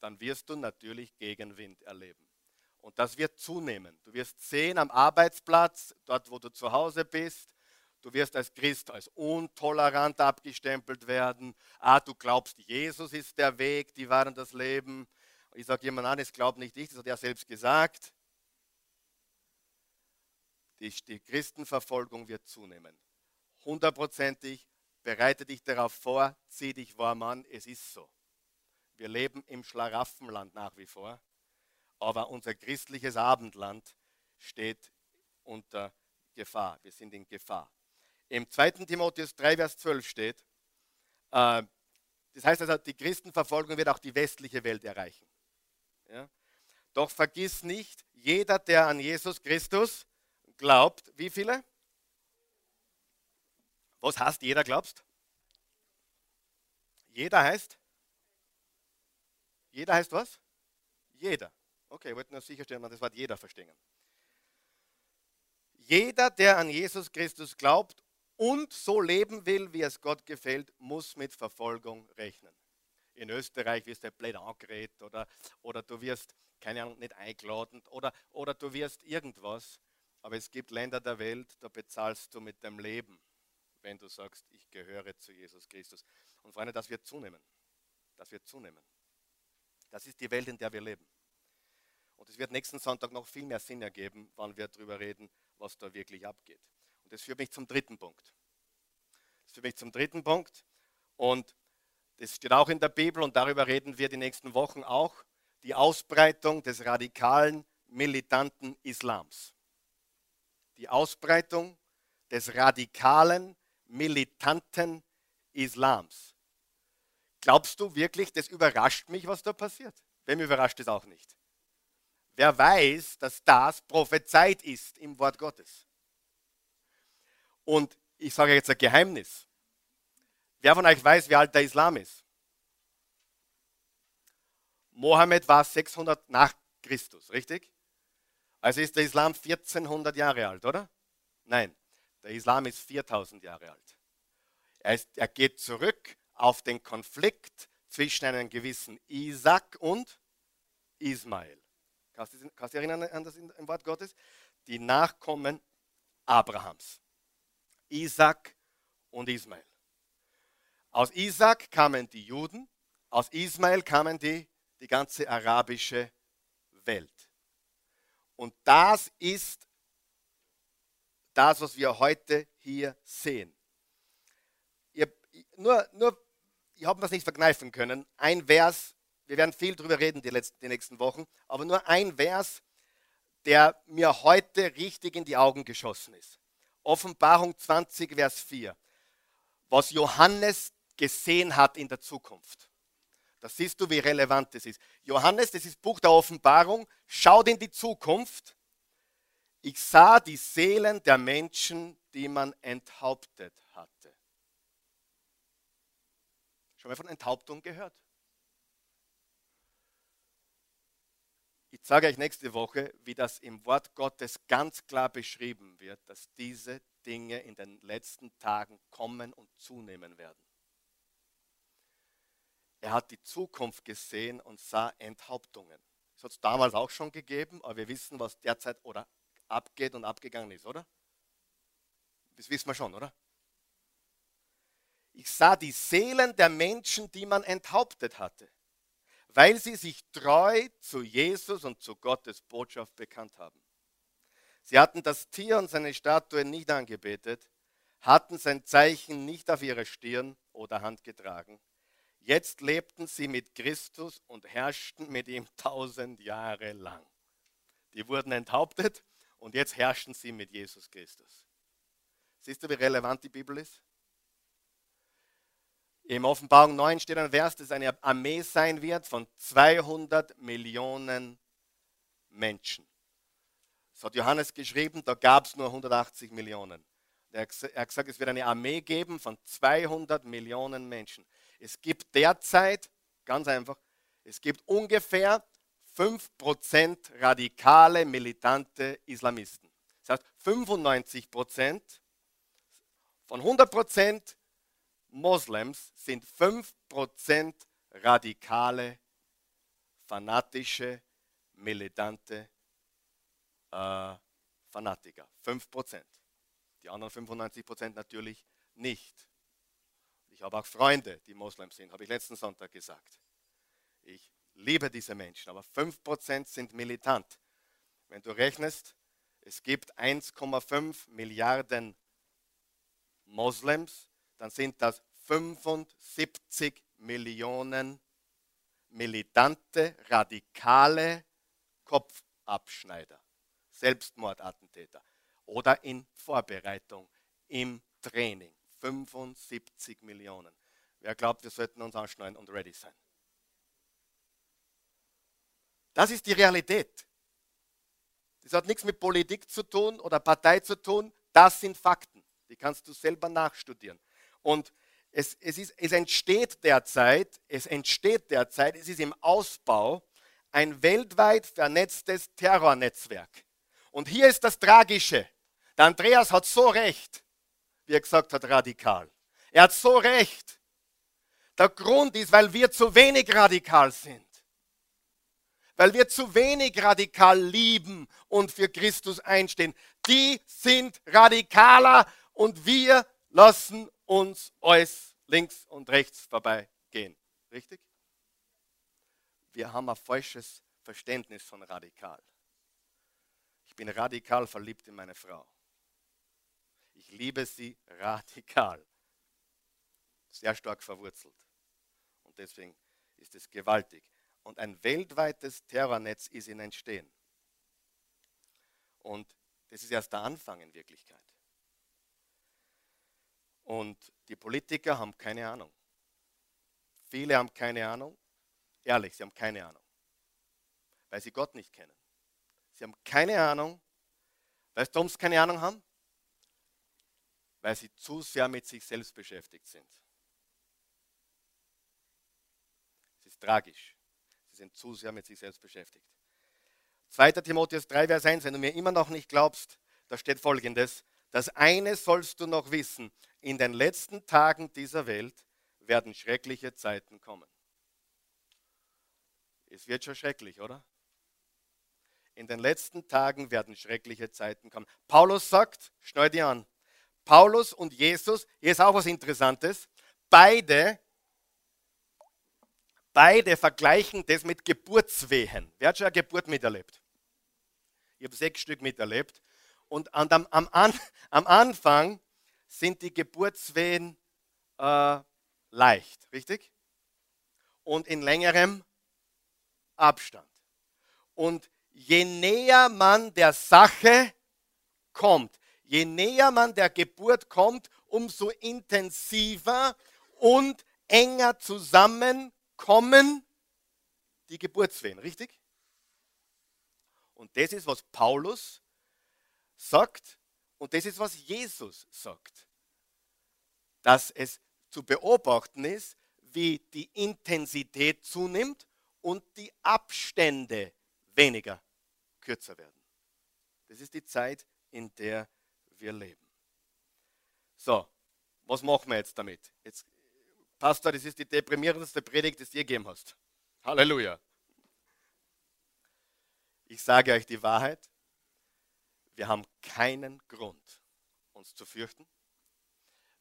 dann wirst du natürlich Gegenwind erleben. Und das wird zunehmen. Du wirst sehen am Arbeitsplatz, dort wo du zu Hause bist, Du wirst als Christ als untolerant abgestempelt werden. Ah, du glaubst, Jesus ist der Weg, die Wahrheit das Leben. Ich sage jemand an, es glaubt nicht ich, das hat er selbst gesagt. Die, die Christenverfolgung wird zunehmen. Hundertprozentig, bereite dich darauf vor, zieh dich warm an, es ist so. Wir leben im Schlaraffenland nach wie vor, aber unser christliches Abendland steht unter Gefahr. Wir sind in Gefahr im 2. Timotheus 3, Vers 12 steht, äh, das heißt also, die Christenverfolgung wird auch die westliche Welt erreichen. Ja? Doch vergiss nicht, jeder, der an Jesus Christus glaubt, wie viele? Was heißt jeder glaubst? Jeder heißt? Jeder heißt was? Jeder. Okay, ich wollte nur sicherstellen, dass das Wort jeder verstehen. Jeder, der an Jesus Christus glaubt und so leben will, wie es Gott gefällt, muss mit Verfolgung rechnen. In Österreich wirst du blöd angeredet oder, oder du wirst, keine Ahnung, nicht eingeladen oder, oder du wirst irgendwas. Aber es gibt Länder der Welt, da bezahlst du mit dem Leben, wenn du sagst, ich gehöre zu Jesus Christus. Und Freunde, das wird zunehmen. Das wird zunehmen. Das ist die Welt, in der wir leben. Und es wird nächsten Sonntag noch viel mehr Sinn ergeben, wann wir darüber reden, was da wirklich abgeht. Und das führt mich zum dritten Punkt. Das führt mich zum dritten Punkt. Und das steht auch in der Bibel und darüber reden wir die nächsten Wochen auch. Die Ausbreitung des radikalen, militanten Islams. Die Ausbreitung des radikalen, militanten Islams. Glaubst du wirklich, das überrascht mich, was da passiert? Wem überrascht es auch nicht? Wer weiß, dass das prophezeit ist im Wort Gottes? Und ich sage jetzt ein Geheimnis. Wer von euch weiß, wie alt der Islam ist? Mohammed war 600 nach Christus, richtig? Also ist der Islam 1400 Jahre alt, oder? Nein, der Islam ist 4000 Jahre alt. Er, ist, er geht zurück auf den Konflikt zwischen einem gewissen Isaac und Ismael. Kannst du dich erinnern an das im Wort Gottes? Die Nachkommen Abrahams. Isaac und Ismael. Aus Isaac kamen die Juden, aus Ismael kamen die, die ganze arabische Welt. Und das ist das, was wir heute hier sehen. Ihr, nur, nur, ich habe mir das nicht verkneifen können. Ein Vers, wir werden viel darüber reden die, letzten, die nächsten Wochen, aber nur ein Vers, der mir heute richtig in die Augen geschossen ist. Offenbarung 20, Vers 4. Was Johannes gesehen hat in der Zukunft. Da siehst du, wie relevant das ist. Johannes, das ist Buch der Offenbarung, schaut in die Zukunft. Ich sah die Seelen der Menschen, die man enthauptet hatte. Schon mal von Enthauptung gehört? Ich sage euch nächste Woche, wie das im Wort Gottes ganz klar beschrieben wird, dass diese Dinge in den letzten Tagen kommen und zunehmen werden. Er hat die Zukunft gesehen und sah Enthauptungen. Das hat es damals auch schon gegeben, aber wir wissen, was derzeit oder abgeht und abgegangen ist, oder? Das wissen wir schon, oder? Ich sah die Seelen der Menschen, die man enthauptet hatte, weil sie sich treu zu Jesus und zu Gottes Botschaft bekannt haben. Sie hatten das Tier und seine Statue nicht angebetet, hatten sein Zeichen nicht auf ihre Stirn oder Hand getragen Jetzt lebten sie mit Christus und herrschten mit ihm tausend Jahre lang. Die wurden enthauptet und jetzt herrschen sie mit Jesus Christus. Siehst du, wie relevant die Bibel ist? Im Offenbarung 9 steht ein Vers, dass eine Armee sein wird von 200 Millionen Menschen. Das hat Johannes geschrieben, da gab es nur 180 Millionen. Er hat gesagt, es wird eine Armee geben von 200 Millionen Menschen. Es gibt derzeit, ganz einfach, es gibt ungefähr 5% radikale, militante Islamisten. Das heißt, 95% von 100% Moslems sind 5% radikale, fanatische, militante äh, Fanatiker. 5%. Die anderen 95% natürlich nicht. Ich habe auch Freunde, die Moslems sind, habe ich letzten Sonntag gesagt. Ich liebe diese Menschen, aber 5% sind militant. Wenn du rechnest, es gibt 1,5 Milliarden Moslems, dann sind das 75 Millionen militante, radikale Kopfabschneider, Selbstmordattentäter oder in Vorbereitung, im Training. 75 Millionen. Wer glaubt, wir sollten uns anschneiden und ready sein? Das ist die Realität. Das hat nichts mit Politik zu tun oder Partei zu tun. Das sind Fakten. Die kannst du selber nachstudieren. Und es, es, ist, es entsteht derzeit, es entsteht derzeit, es ist im Ausbau ein weltweit vernetztes Terrornetzwerk. Und hier ist das Tragische. Der Andreas hat so recht wie er gesagt hat, radikal. Er hat so recht. Der Grund ist, weil wir zu wenig radikal sind. Weil wir zu wenig radikal lieben und für Christus einstehen. Die sind radikaler und wir lassen uns alles links und rechts vorbeigehen. Richtig? Wir haben ein falsches Verständnis von radikal. Ich bin radikal verliebt in meine Frau. Ich liebe sie radikal. Sehr stark verwurzelt. Und deswegen ist es gewaltig. Und ein weltweites Terrornetz ist in Entstehen. Und das ist erst der Anfang in Wirklichkeit. Und die Politiker haben keine Ahnung. Viele haben keine Ahnung. Ehrlich, sie haben keine Ahnung. Weil sie Gott nicht kennen. Sie haben keine Ahnung. Weißt du, warum sie keine Ahnung haben? Weil sie zu sehr mit sich selbst beschäftigt sind. Es ist tragisch. Sie sind zu sehr mit sich selbst beschäftigt. 2. Timotheus 3, Vers 1, wenn du mir immer noch nicht glaubst, da steht folgendes, das eine sollst du noch wissen, in den letzten Tagen dieser Welt werden schreckliche Zeiten kommen. Es wird schon schrecklich, oder? In den letzten Tagen werden schreckliche Zeiten kommen. Paulus sagt, schnall dir an, Paulus und Jesus, hier ist auch was Interessantes, beide, beide vergleichen das mit Geburtswehen. Wer hat schon eine Geburt miterlebt? Ich habe sechs Stück miterlebt. Und am, am, am Anfang sind die Geburtswehen äh, leicht, richtig? Und in längerem Abstand. Und je näher man der Sache kommt, je näher man der Geburt kommt, umso intensiver und enger zusammenkommen die Geburtswehen, richtig? Und das ist, was Paulus sagt und das ist, was Jesus sagt. Dass es zu beobachten ist, wie die Intensität zunimmt und die Abstände weniger, kürzer werden. Das ist die Zeit, in der wir leben. So, was machen wir jetzt damit? Jetzt, Pastor, das ist die deprimierendste Predigt, die du je gegeben hast. Halleluja. Ich sage euch die Wahrheit. Wir haben keinen Grund, uns zu fürchten.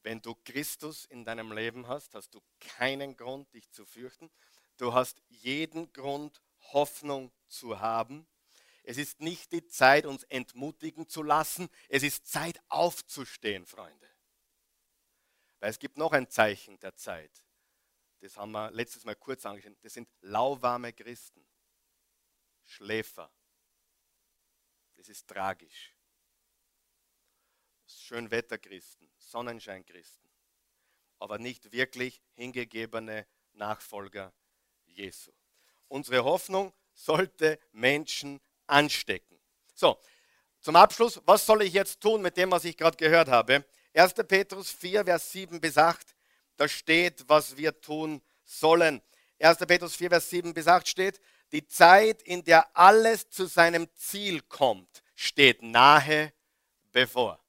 Wenn du Christus in deinem Leben hast, hast du keinen Grund, dich zu fürchten. Du hast jeden Grund, Hoffnung zu haben. Es ist nicht die Zeit, uns entmutigen zu lassen. Es ist Zeit, aufzustehen, Freunde. Weil es gibt noch ein Zeichen der Zeit. Das haben wir letztes Mal kurz angeschaut. Das sind lauwarme Christen, Schläfer. Das ist tragisch. Schönwetterchristen, Sonnenscheinchristen, aber nicht wirklich hingegebene Nachfolger Jesu. Unsere Hoffnung sollte Menschen anstecken. So, zum Abschluss, was soll ich jetzt tun mit dem, was ich gerade gehört habe? 1. Petrus 4, Vers 7 bis 8, da steht, was wir tun sollen. 1. Petrus 4, Vers 7 bis 8 steht, die Zeit, in der alles zu seinem Ziel kommt, steht nahe bevor.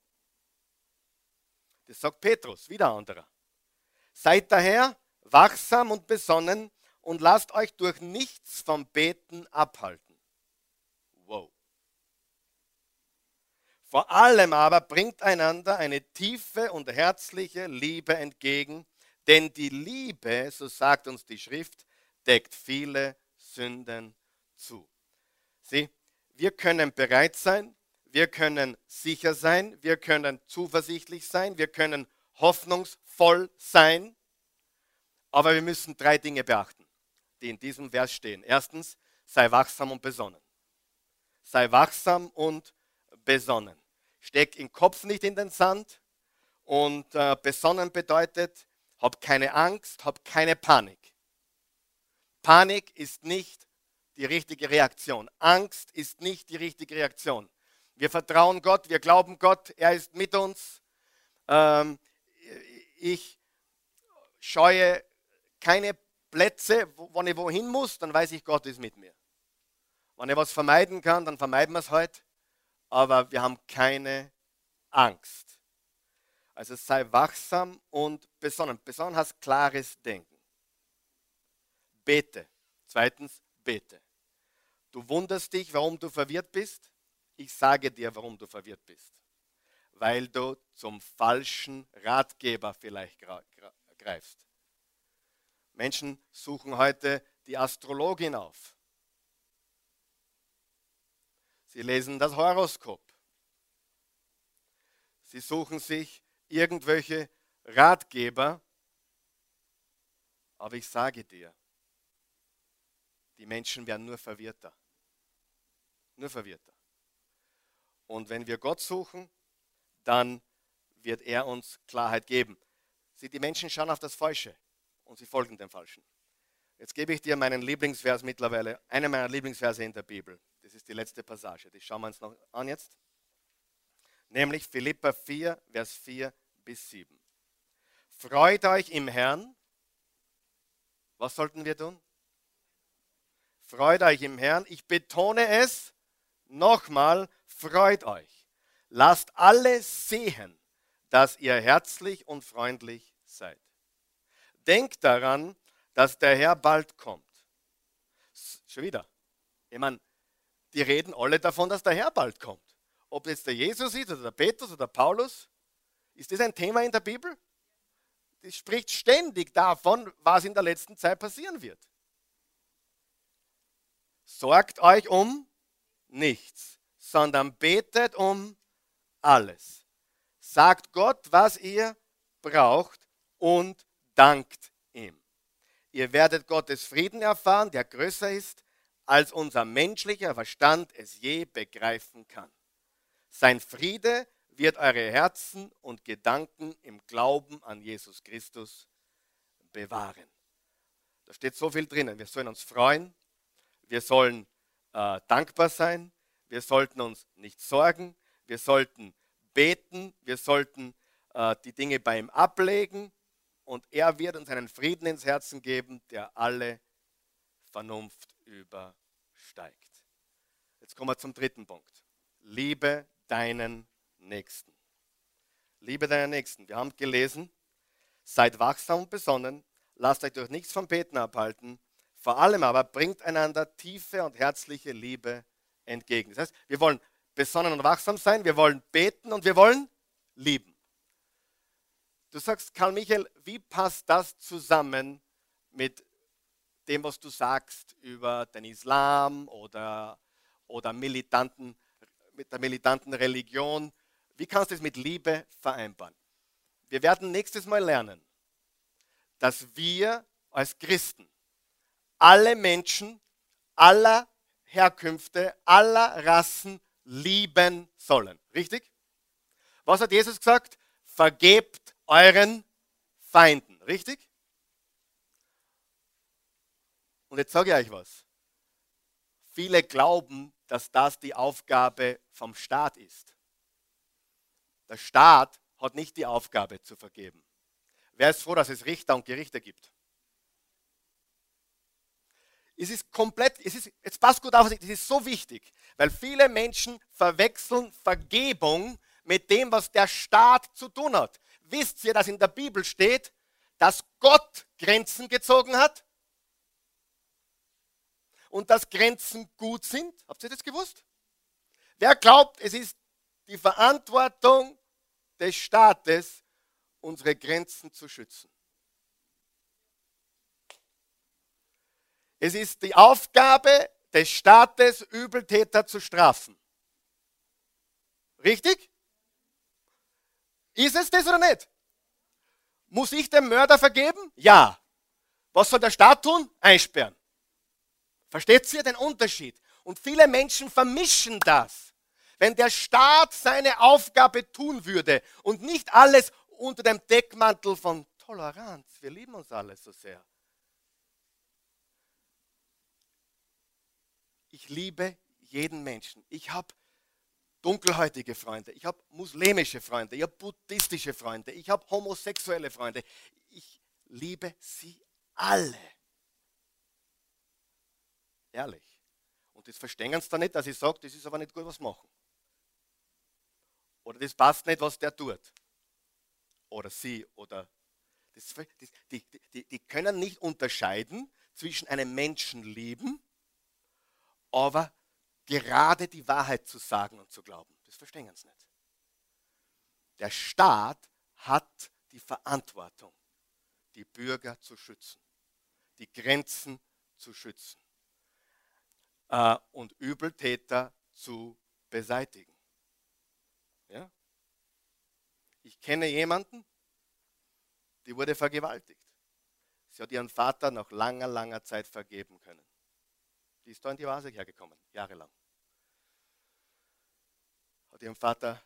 Das sagt Petrus, wieder anderer. Seid daher wachsam und besonnen und lasst euch durch nichts vom Beten abhalten. Vor allem aber bringt einander eine tiefe und herzliche Liebe entgegen, denn die Liebe, so sagt uns die Schrift, deckt viele Sünden zu. Sieh, wir können bereit sein, wir können sicher sein, wir können zuversichtlich sein, wir können hoffnungsvoll sein, aber wir müssen drei Dinge beachten, die in diesem Vers stehen. Erstens, sei wachsam und besonnen. Sei wachsam und besonnen. Steck den Kopf nicht in den Sand und äh, besonnen bedeutet, hab keine Angst, hab keine Panik. Panik ist nicht die richtige Reaktion. Angst ist nicht die richtige Reaktion. Wir vertrauen Gott, wir glauben Gott, er ist mit uns. Ähm, ich scheue keine Plätze, wenn ich wohin muss, dann weiß ich, Gott ist mit mir. Wenn ich was vermeiden kann, dann vermeiden wir es heute. Aber wir haben keine Angst. Also sei wachsam und besonnen. Besonnen heißt klares Denken. bete. Zweitens, bete. Du wunderst dich, warum du verwirrt bist? Ich sage dir, warum du verwirrt bist. Weil du zum falschen Ratgeber vielleicht greifst. Menschen suchen heute die Astrologin auf. Sie lesen das Horoskop. Sie suchen sich irgendwelche Ratgeber. Aber ich sage dir, die Menschen werden nur verwirrter. Nur verwirrter. Und wenn wir Gott suchen, dann wird er uns Klarheit geben. Sie, die Menschen schauen auf das Falsche und sie folgen dem Falschen. Jetzt gebe ich dir meinen Lieblingsvers mittlerweile, einen meiner Lieblingsverse in der Bibel. Das ist die letzte Passage, die schauen wir uns noch an jetzt. Nämlich Philippa 4, Vers 4 bis 7. Freut euch im Herrn. Was sollten wir tun? Freut euch im Herrn. Ich betone es nochmal, freut euch. Lasst alle sehen, dass ihr herzlich und freundlich seid. Denkt daran, dass der Herr bald kommt. Schon wieder. Ich meine, die reden alle davon, dass der Herr bald kommt. Ob jetzt der Jesus ist oder der Petrus oder der Paulus, ist das ein Thema in der Bibel? Das spricht ständig davon, was in der letzten Zeit passieren wird. Sorgt euch um nichts, sondern betet um alles. Sagt Gott, was ihr braucht und dankt ihm. Ihr werdet Gottes Frieden erfahren, der größer ist, als unser menschlicher Verstand es je begreifen kann. Sein Friede wird eure Herzen und Gedanken im Glauben an Jesus Christus bewahren. Da steht so viel drinnen. Wir sollen uns freuen, wir sollen äh, dankbar sein, wir sollten uns nicht sorgen, wir sollten beten, wir sollten äh, die Dinge bei ihm ablegen und er wird uns einen Frieden ins Herzen geben, der alle Vernunft übersteigt. Jetzt kommen wir zum dritten Punkt. Liebe deinen Nächsten. Liebe deinen Nächsten. Wir haben gelesen, seid wachsam und besonnen, lasst euch durch nichts vom Beten abhalten, vor allem aber bringt einander tiefe und herzliche Liebe entgegen. Das heißt, wir wollen besonnen und wachsam sein, wir wollen beten und wir wollen lieben. Du sagst, Karl Michael, wie passt das zusammen mit dem, was du sagst über den Islam oder, oder militanten, mit der militanten Religion? Wie kannst du es mit Liebe vereinbaren? Wir werden nächstes Mal lernen, dass wir als Christen alle Menschen aller Herkünfte, aller Rassen lieben sollen. Richtig? Was hat Jesus gesagt? Vergebt euren Feinden. Richtig? Und jetzt sage ich euch was. Viele glauben, dass das die Aufgabe vom Staat ist. Der Staat hat nicht die Aufgabe zu vergeben. Wer ist froh, dass es Richter und Gerichte gibt? Es ist komplett, es ist, jetzt passt gut auf, es ist so wichtig, weil viele Menschen verwechseln Vergebung mit dem, was der Staat zu tun hat. Wisst ihr, dass in der Bibel steht, dass Gott Grenzen gezogen hat? Und dass Grenzen gut sind? Habt ihr das gewusst? Wer glaubt, es ist die Verantwortung des Staates, unsere Grenzen zu schützen? Es ist die Aufgabe des Staates, Übeltäter zu strafen. Richtig? Ist es das oder nicht? Muss ich dem Mörder vergeben? Ja. Was soll der Staat tun? Einsperren. Versteht ihr den Unterschied? Und viele Menschen vermischen das. Wenn der Staat seine Aufgabe tun würde und nicht alles unter dem Deckmantel von Toleranz, wir lieben uns alle so sehr. Ich liebe jeden Menschen. Ich habe dunkelhäutige Freunde, ich habe muslimische Freunde, ich habe buddhistische Freunde, ich habe homosexuelle Freunde. Ich liebe sie alle. Ehrlich. Und das verstehen sie dann nicht, dass ich sage, das ist aber nicht gut, was machen. Oder das passt nicht, was der tut. Oder sie oder das, die, die, die, die können nicht unterscheiden zwischen einem Menschen lieben, aber gerade die Wahrheit zu sagen und zu glauben. Das verstehen sie nicht. Der Staat hat die Verantwortung, die Bürger zu schützen, die Grenzen zu schützen äh, und Übeltäter zu beseitigen. Ja? Ich kenne jemanden, die wurde vergewaltigt. Sie hat ihren Vater nach langer, langer Zeit vergeben können. Die ist da in die Vase hergekommen, jahrelang. Hat ihren Vater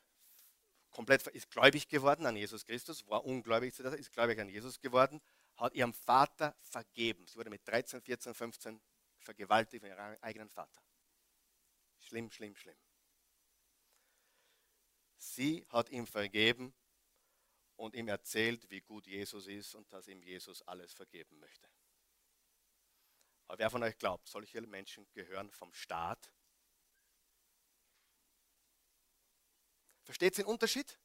komplett, ist gläubig geworden an Jesus Christus, war ungläubig zu ist gläubig an Jesus geworden, hat ihrem Vater vergeben. Sie wurde mit 13, 14, 15 vergewaltigt von ihrem eigenen Vater. Schlimm, schlimm, schlimm. Sie hat ihm vergeben und ihm erzählt, wie gut Jesus ist und dass ihm Jesus alles vergeben möchte. Aber wer von euch glaubt, solche Menschen gehören vom Staat? Versteht ihr den Unterschied?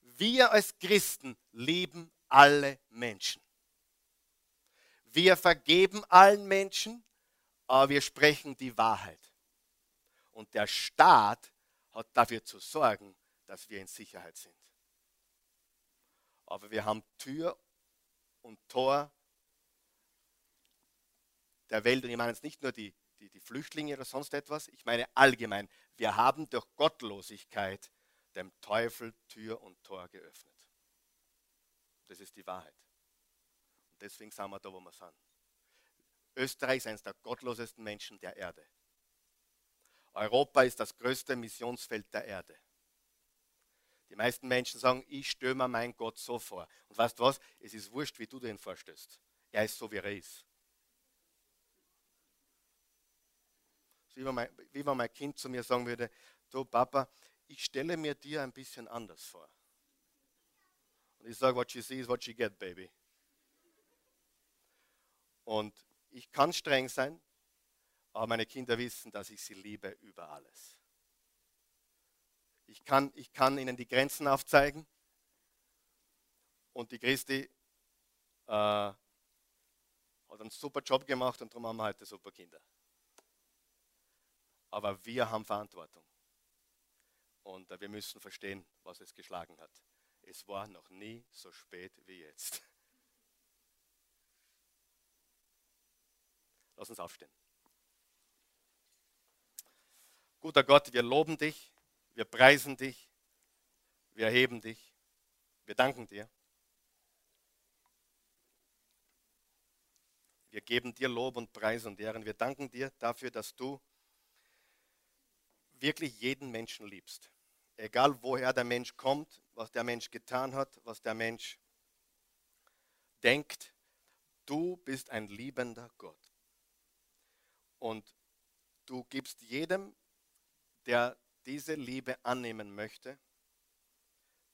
Wir als Christen lieben alle Menschen. Wir vergeben allen Menschen, aber wir sprechen die Wahrheit. Und der Staat hat dafür zu sorgen, dass wir in Sicherheit sind. Aber wir haben Tür und Tor der Welt, und ich meine jetzt nicht nur die, die, die Flüchtlinge oder sonst etwas, ich meine allgemein, wir haben durch Gottlosigkeit dem Teufel Tür und Tor geöffnet. Das ist die Wahrheit. Und deswegen sind wir da, wo wir sind. Österreich ist eines der gottlosesten Menschen der Erde. Europa ist das größte Missionsfeld der Erde. Die meisten Menschen sagen, ich mir meinen Gott so vor. Und weißt du was? Es ist wurscht, wie du ihn vorstellst. Er ist so, wie er ist. Wie wenn, mein, wie wenn mein Kind zu mir sagen würde, du Papa, ich stelle mir dir ein bisschen anders vor. Und ich sage, what she sees, what she get, baby. Und ich kann streng sein, aber meine Kinder wissen, dass ich sie liebe über alles. Ich kann, ich kann ihnen die Grenzen aufzeigen. Und die Christi äh, hat einen super Job gemacht und darum haben wir heute super Kinder. Aber wir haben Verantwortung. Und äh, wir müssen verstehen, was es geschlagen hat. Es war noch nie so spät wie jetzt. Lass uns aufstehen. Guter Gott, wir loben dich, wir preisen dich, wir erheben dich, wir danken dir. Wir geben dir Lob und Preis und Ehren. Wir danken dir dafür, dass du wirklich jeden Menschen liebst. Egal woher der Mensch kommt, was der Mensch getan hat, was der Mensch denkt, du bist ein liebender Gott. Und du gibst jedem der diese Liebe annehmen möchte,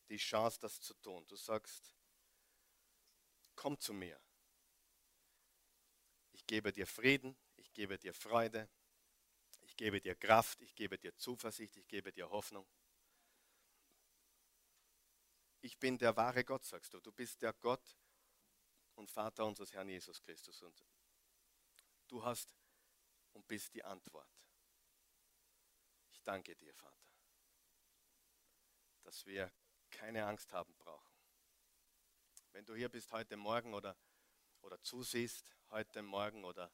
die Chance, das zu tun. Du sagst, komm zu mir. Ich gebe dir Frieden, ich gebe dir Freude, ich gebe dir Kraft, ich gebe dir Zuversicht, ich gebe dir Hoffnung. Ich bin der wahre Gott, sagst du. Du bist der Gott und Vater unseres Herrn Jesus Christus. Und du hast und bist die Antwort danke dir, Vater, dass wir keine Angst haben brauchen. Wenn du hier bist heute Morgen oder, oder zusiehst heute Morgen oder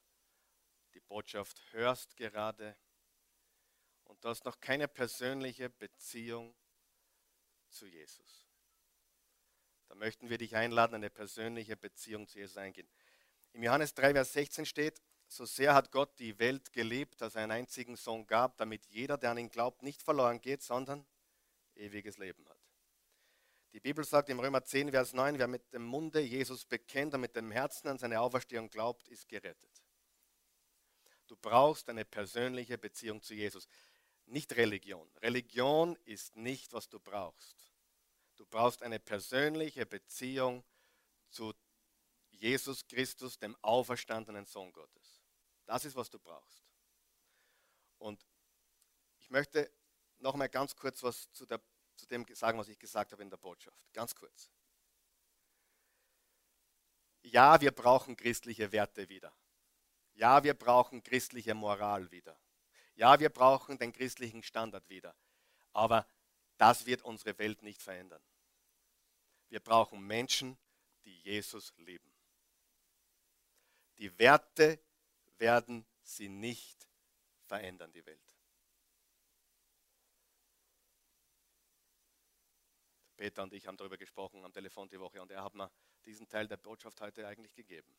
die Botschaft hörst gerade und du hast noch keine persönliche Beziehung zu Jesus, dann möchten wir dich einladen, eine persönliche Beziehung zu Jesus eingehen. Im Johannes 3, Vers 16 steht, so sehr hat Gott die Welt geliebt, dass er einen einzigen Sohn gab, damit jeder, der an ihn glaubt, nicht verloren geht, sondern ewiges Leben hat. Die Bibel sagt im Römer 10, Vers 9, wer mit dem Munde Jesus bekennt und mit dem Herzen an seine Auferstehung glaubt, ist gerettet. Du brauchst eine persönliche Beziehung zu Jesus, nicht Religion. Religion ist nicht, was du brauchst. Du brauchst eine persönliche Beziehung zu Jesus Christus, dem auferstandenen Sohn Gottes. Das ist, was du brauchst. Und ich möchte noch mal ganz kurz was zu, der, zu dem sagen, was ich gesagt habe in der Botschaft. Ganz kurz. Ja, wir brauchen christliche Werte wieder. Ja, wir brauchen christliche Moral wieder. Ja, wir brauchen den christlichen Standard wieder. Aber das wird unsere Welt nicht verändern. Wir brauchen Menschen, die Jesus lieben. Die Werte werden sie nicht verändern, die Welt. Peter und ich haben darüber gesprochen am Telefon die Woche und er hat mir diesen Teil der Botschaft heute eigentlich gegeben.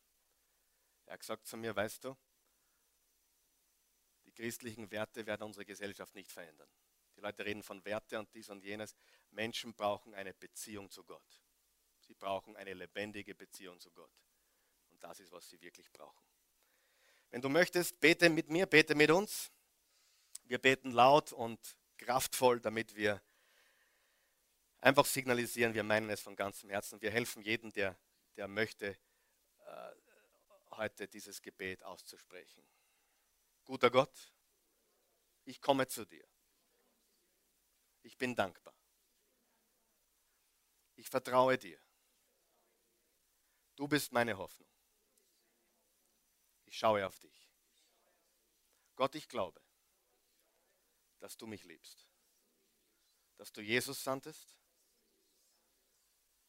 Er hat gesagt zu mir, weißt du, die christlichen Werte werden unsere Gesellschaft nicht verändern. Die Leute reden von Werte und dies und jenes. Menschen brauchen eine Beziehung zu Gott. Sie brauchen eine lebendige Beziehung zu Gott. Und das ist, was sie wirklich brauchen. Wenn du möchtest, bete mit mir, bete mit uns. Wir beten laut und kraftvoll, damit wir einfach signalisieren, wir meinen es von ganzem Herzen. Wir helfen jedem, der, der möchte, äh, heute dieses Gebet auszusprechen. Guter Gott, ich komme zu dir. Ich bin dankbar. Ich vertraue dir. Du bist meine Hoffnung. Ich schaue auf dich. Gott, ich glaube, dass du mich liebst. Dass du Jesus sandtest,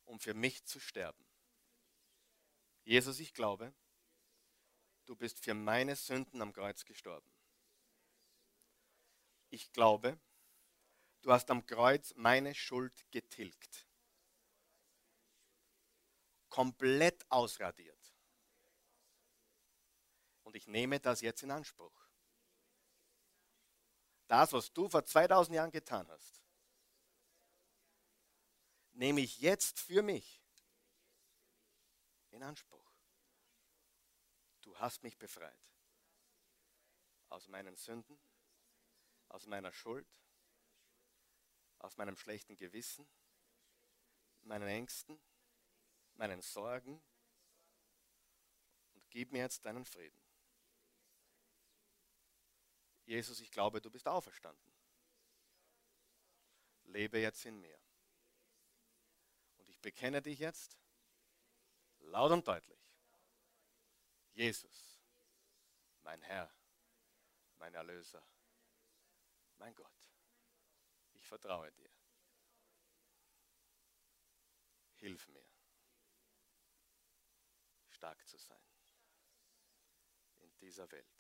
um für mich zu sterben. Jesus, ich glaube, du bist für meine Sünden am Kreuz gestorben. Ich glaube, du hast am Kreuz meine Schuld getilgt. Komplett ausradiert. Und ich nehme das jetzt in Anspruch. Das, was du vor 2000 Jahren getan hast, nehme ich jetzt für mich in Anspruch. Du hast mich befreit aus meinen Sünden, aus meiner Schuld, aus meinem schlechten Gewissen, meinen Ängsten, meinen Sorgen und gib mir jetzt deinen Frieden. Jesus, ich glaube, du bist auferstanden. Lebe jetzt in mir. Und ich bekenne dich jetzt laut und deutlich. Jesus, mein Herr, mein Erlöser, mein Gott. Ich vertraue dir. Hilf mir, stark zu sein in dieser Welt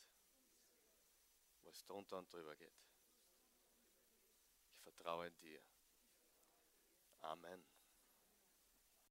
wo es drunter und drüber geht. Ich vertraue dir. Amen.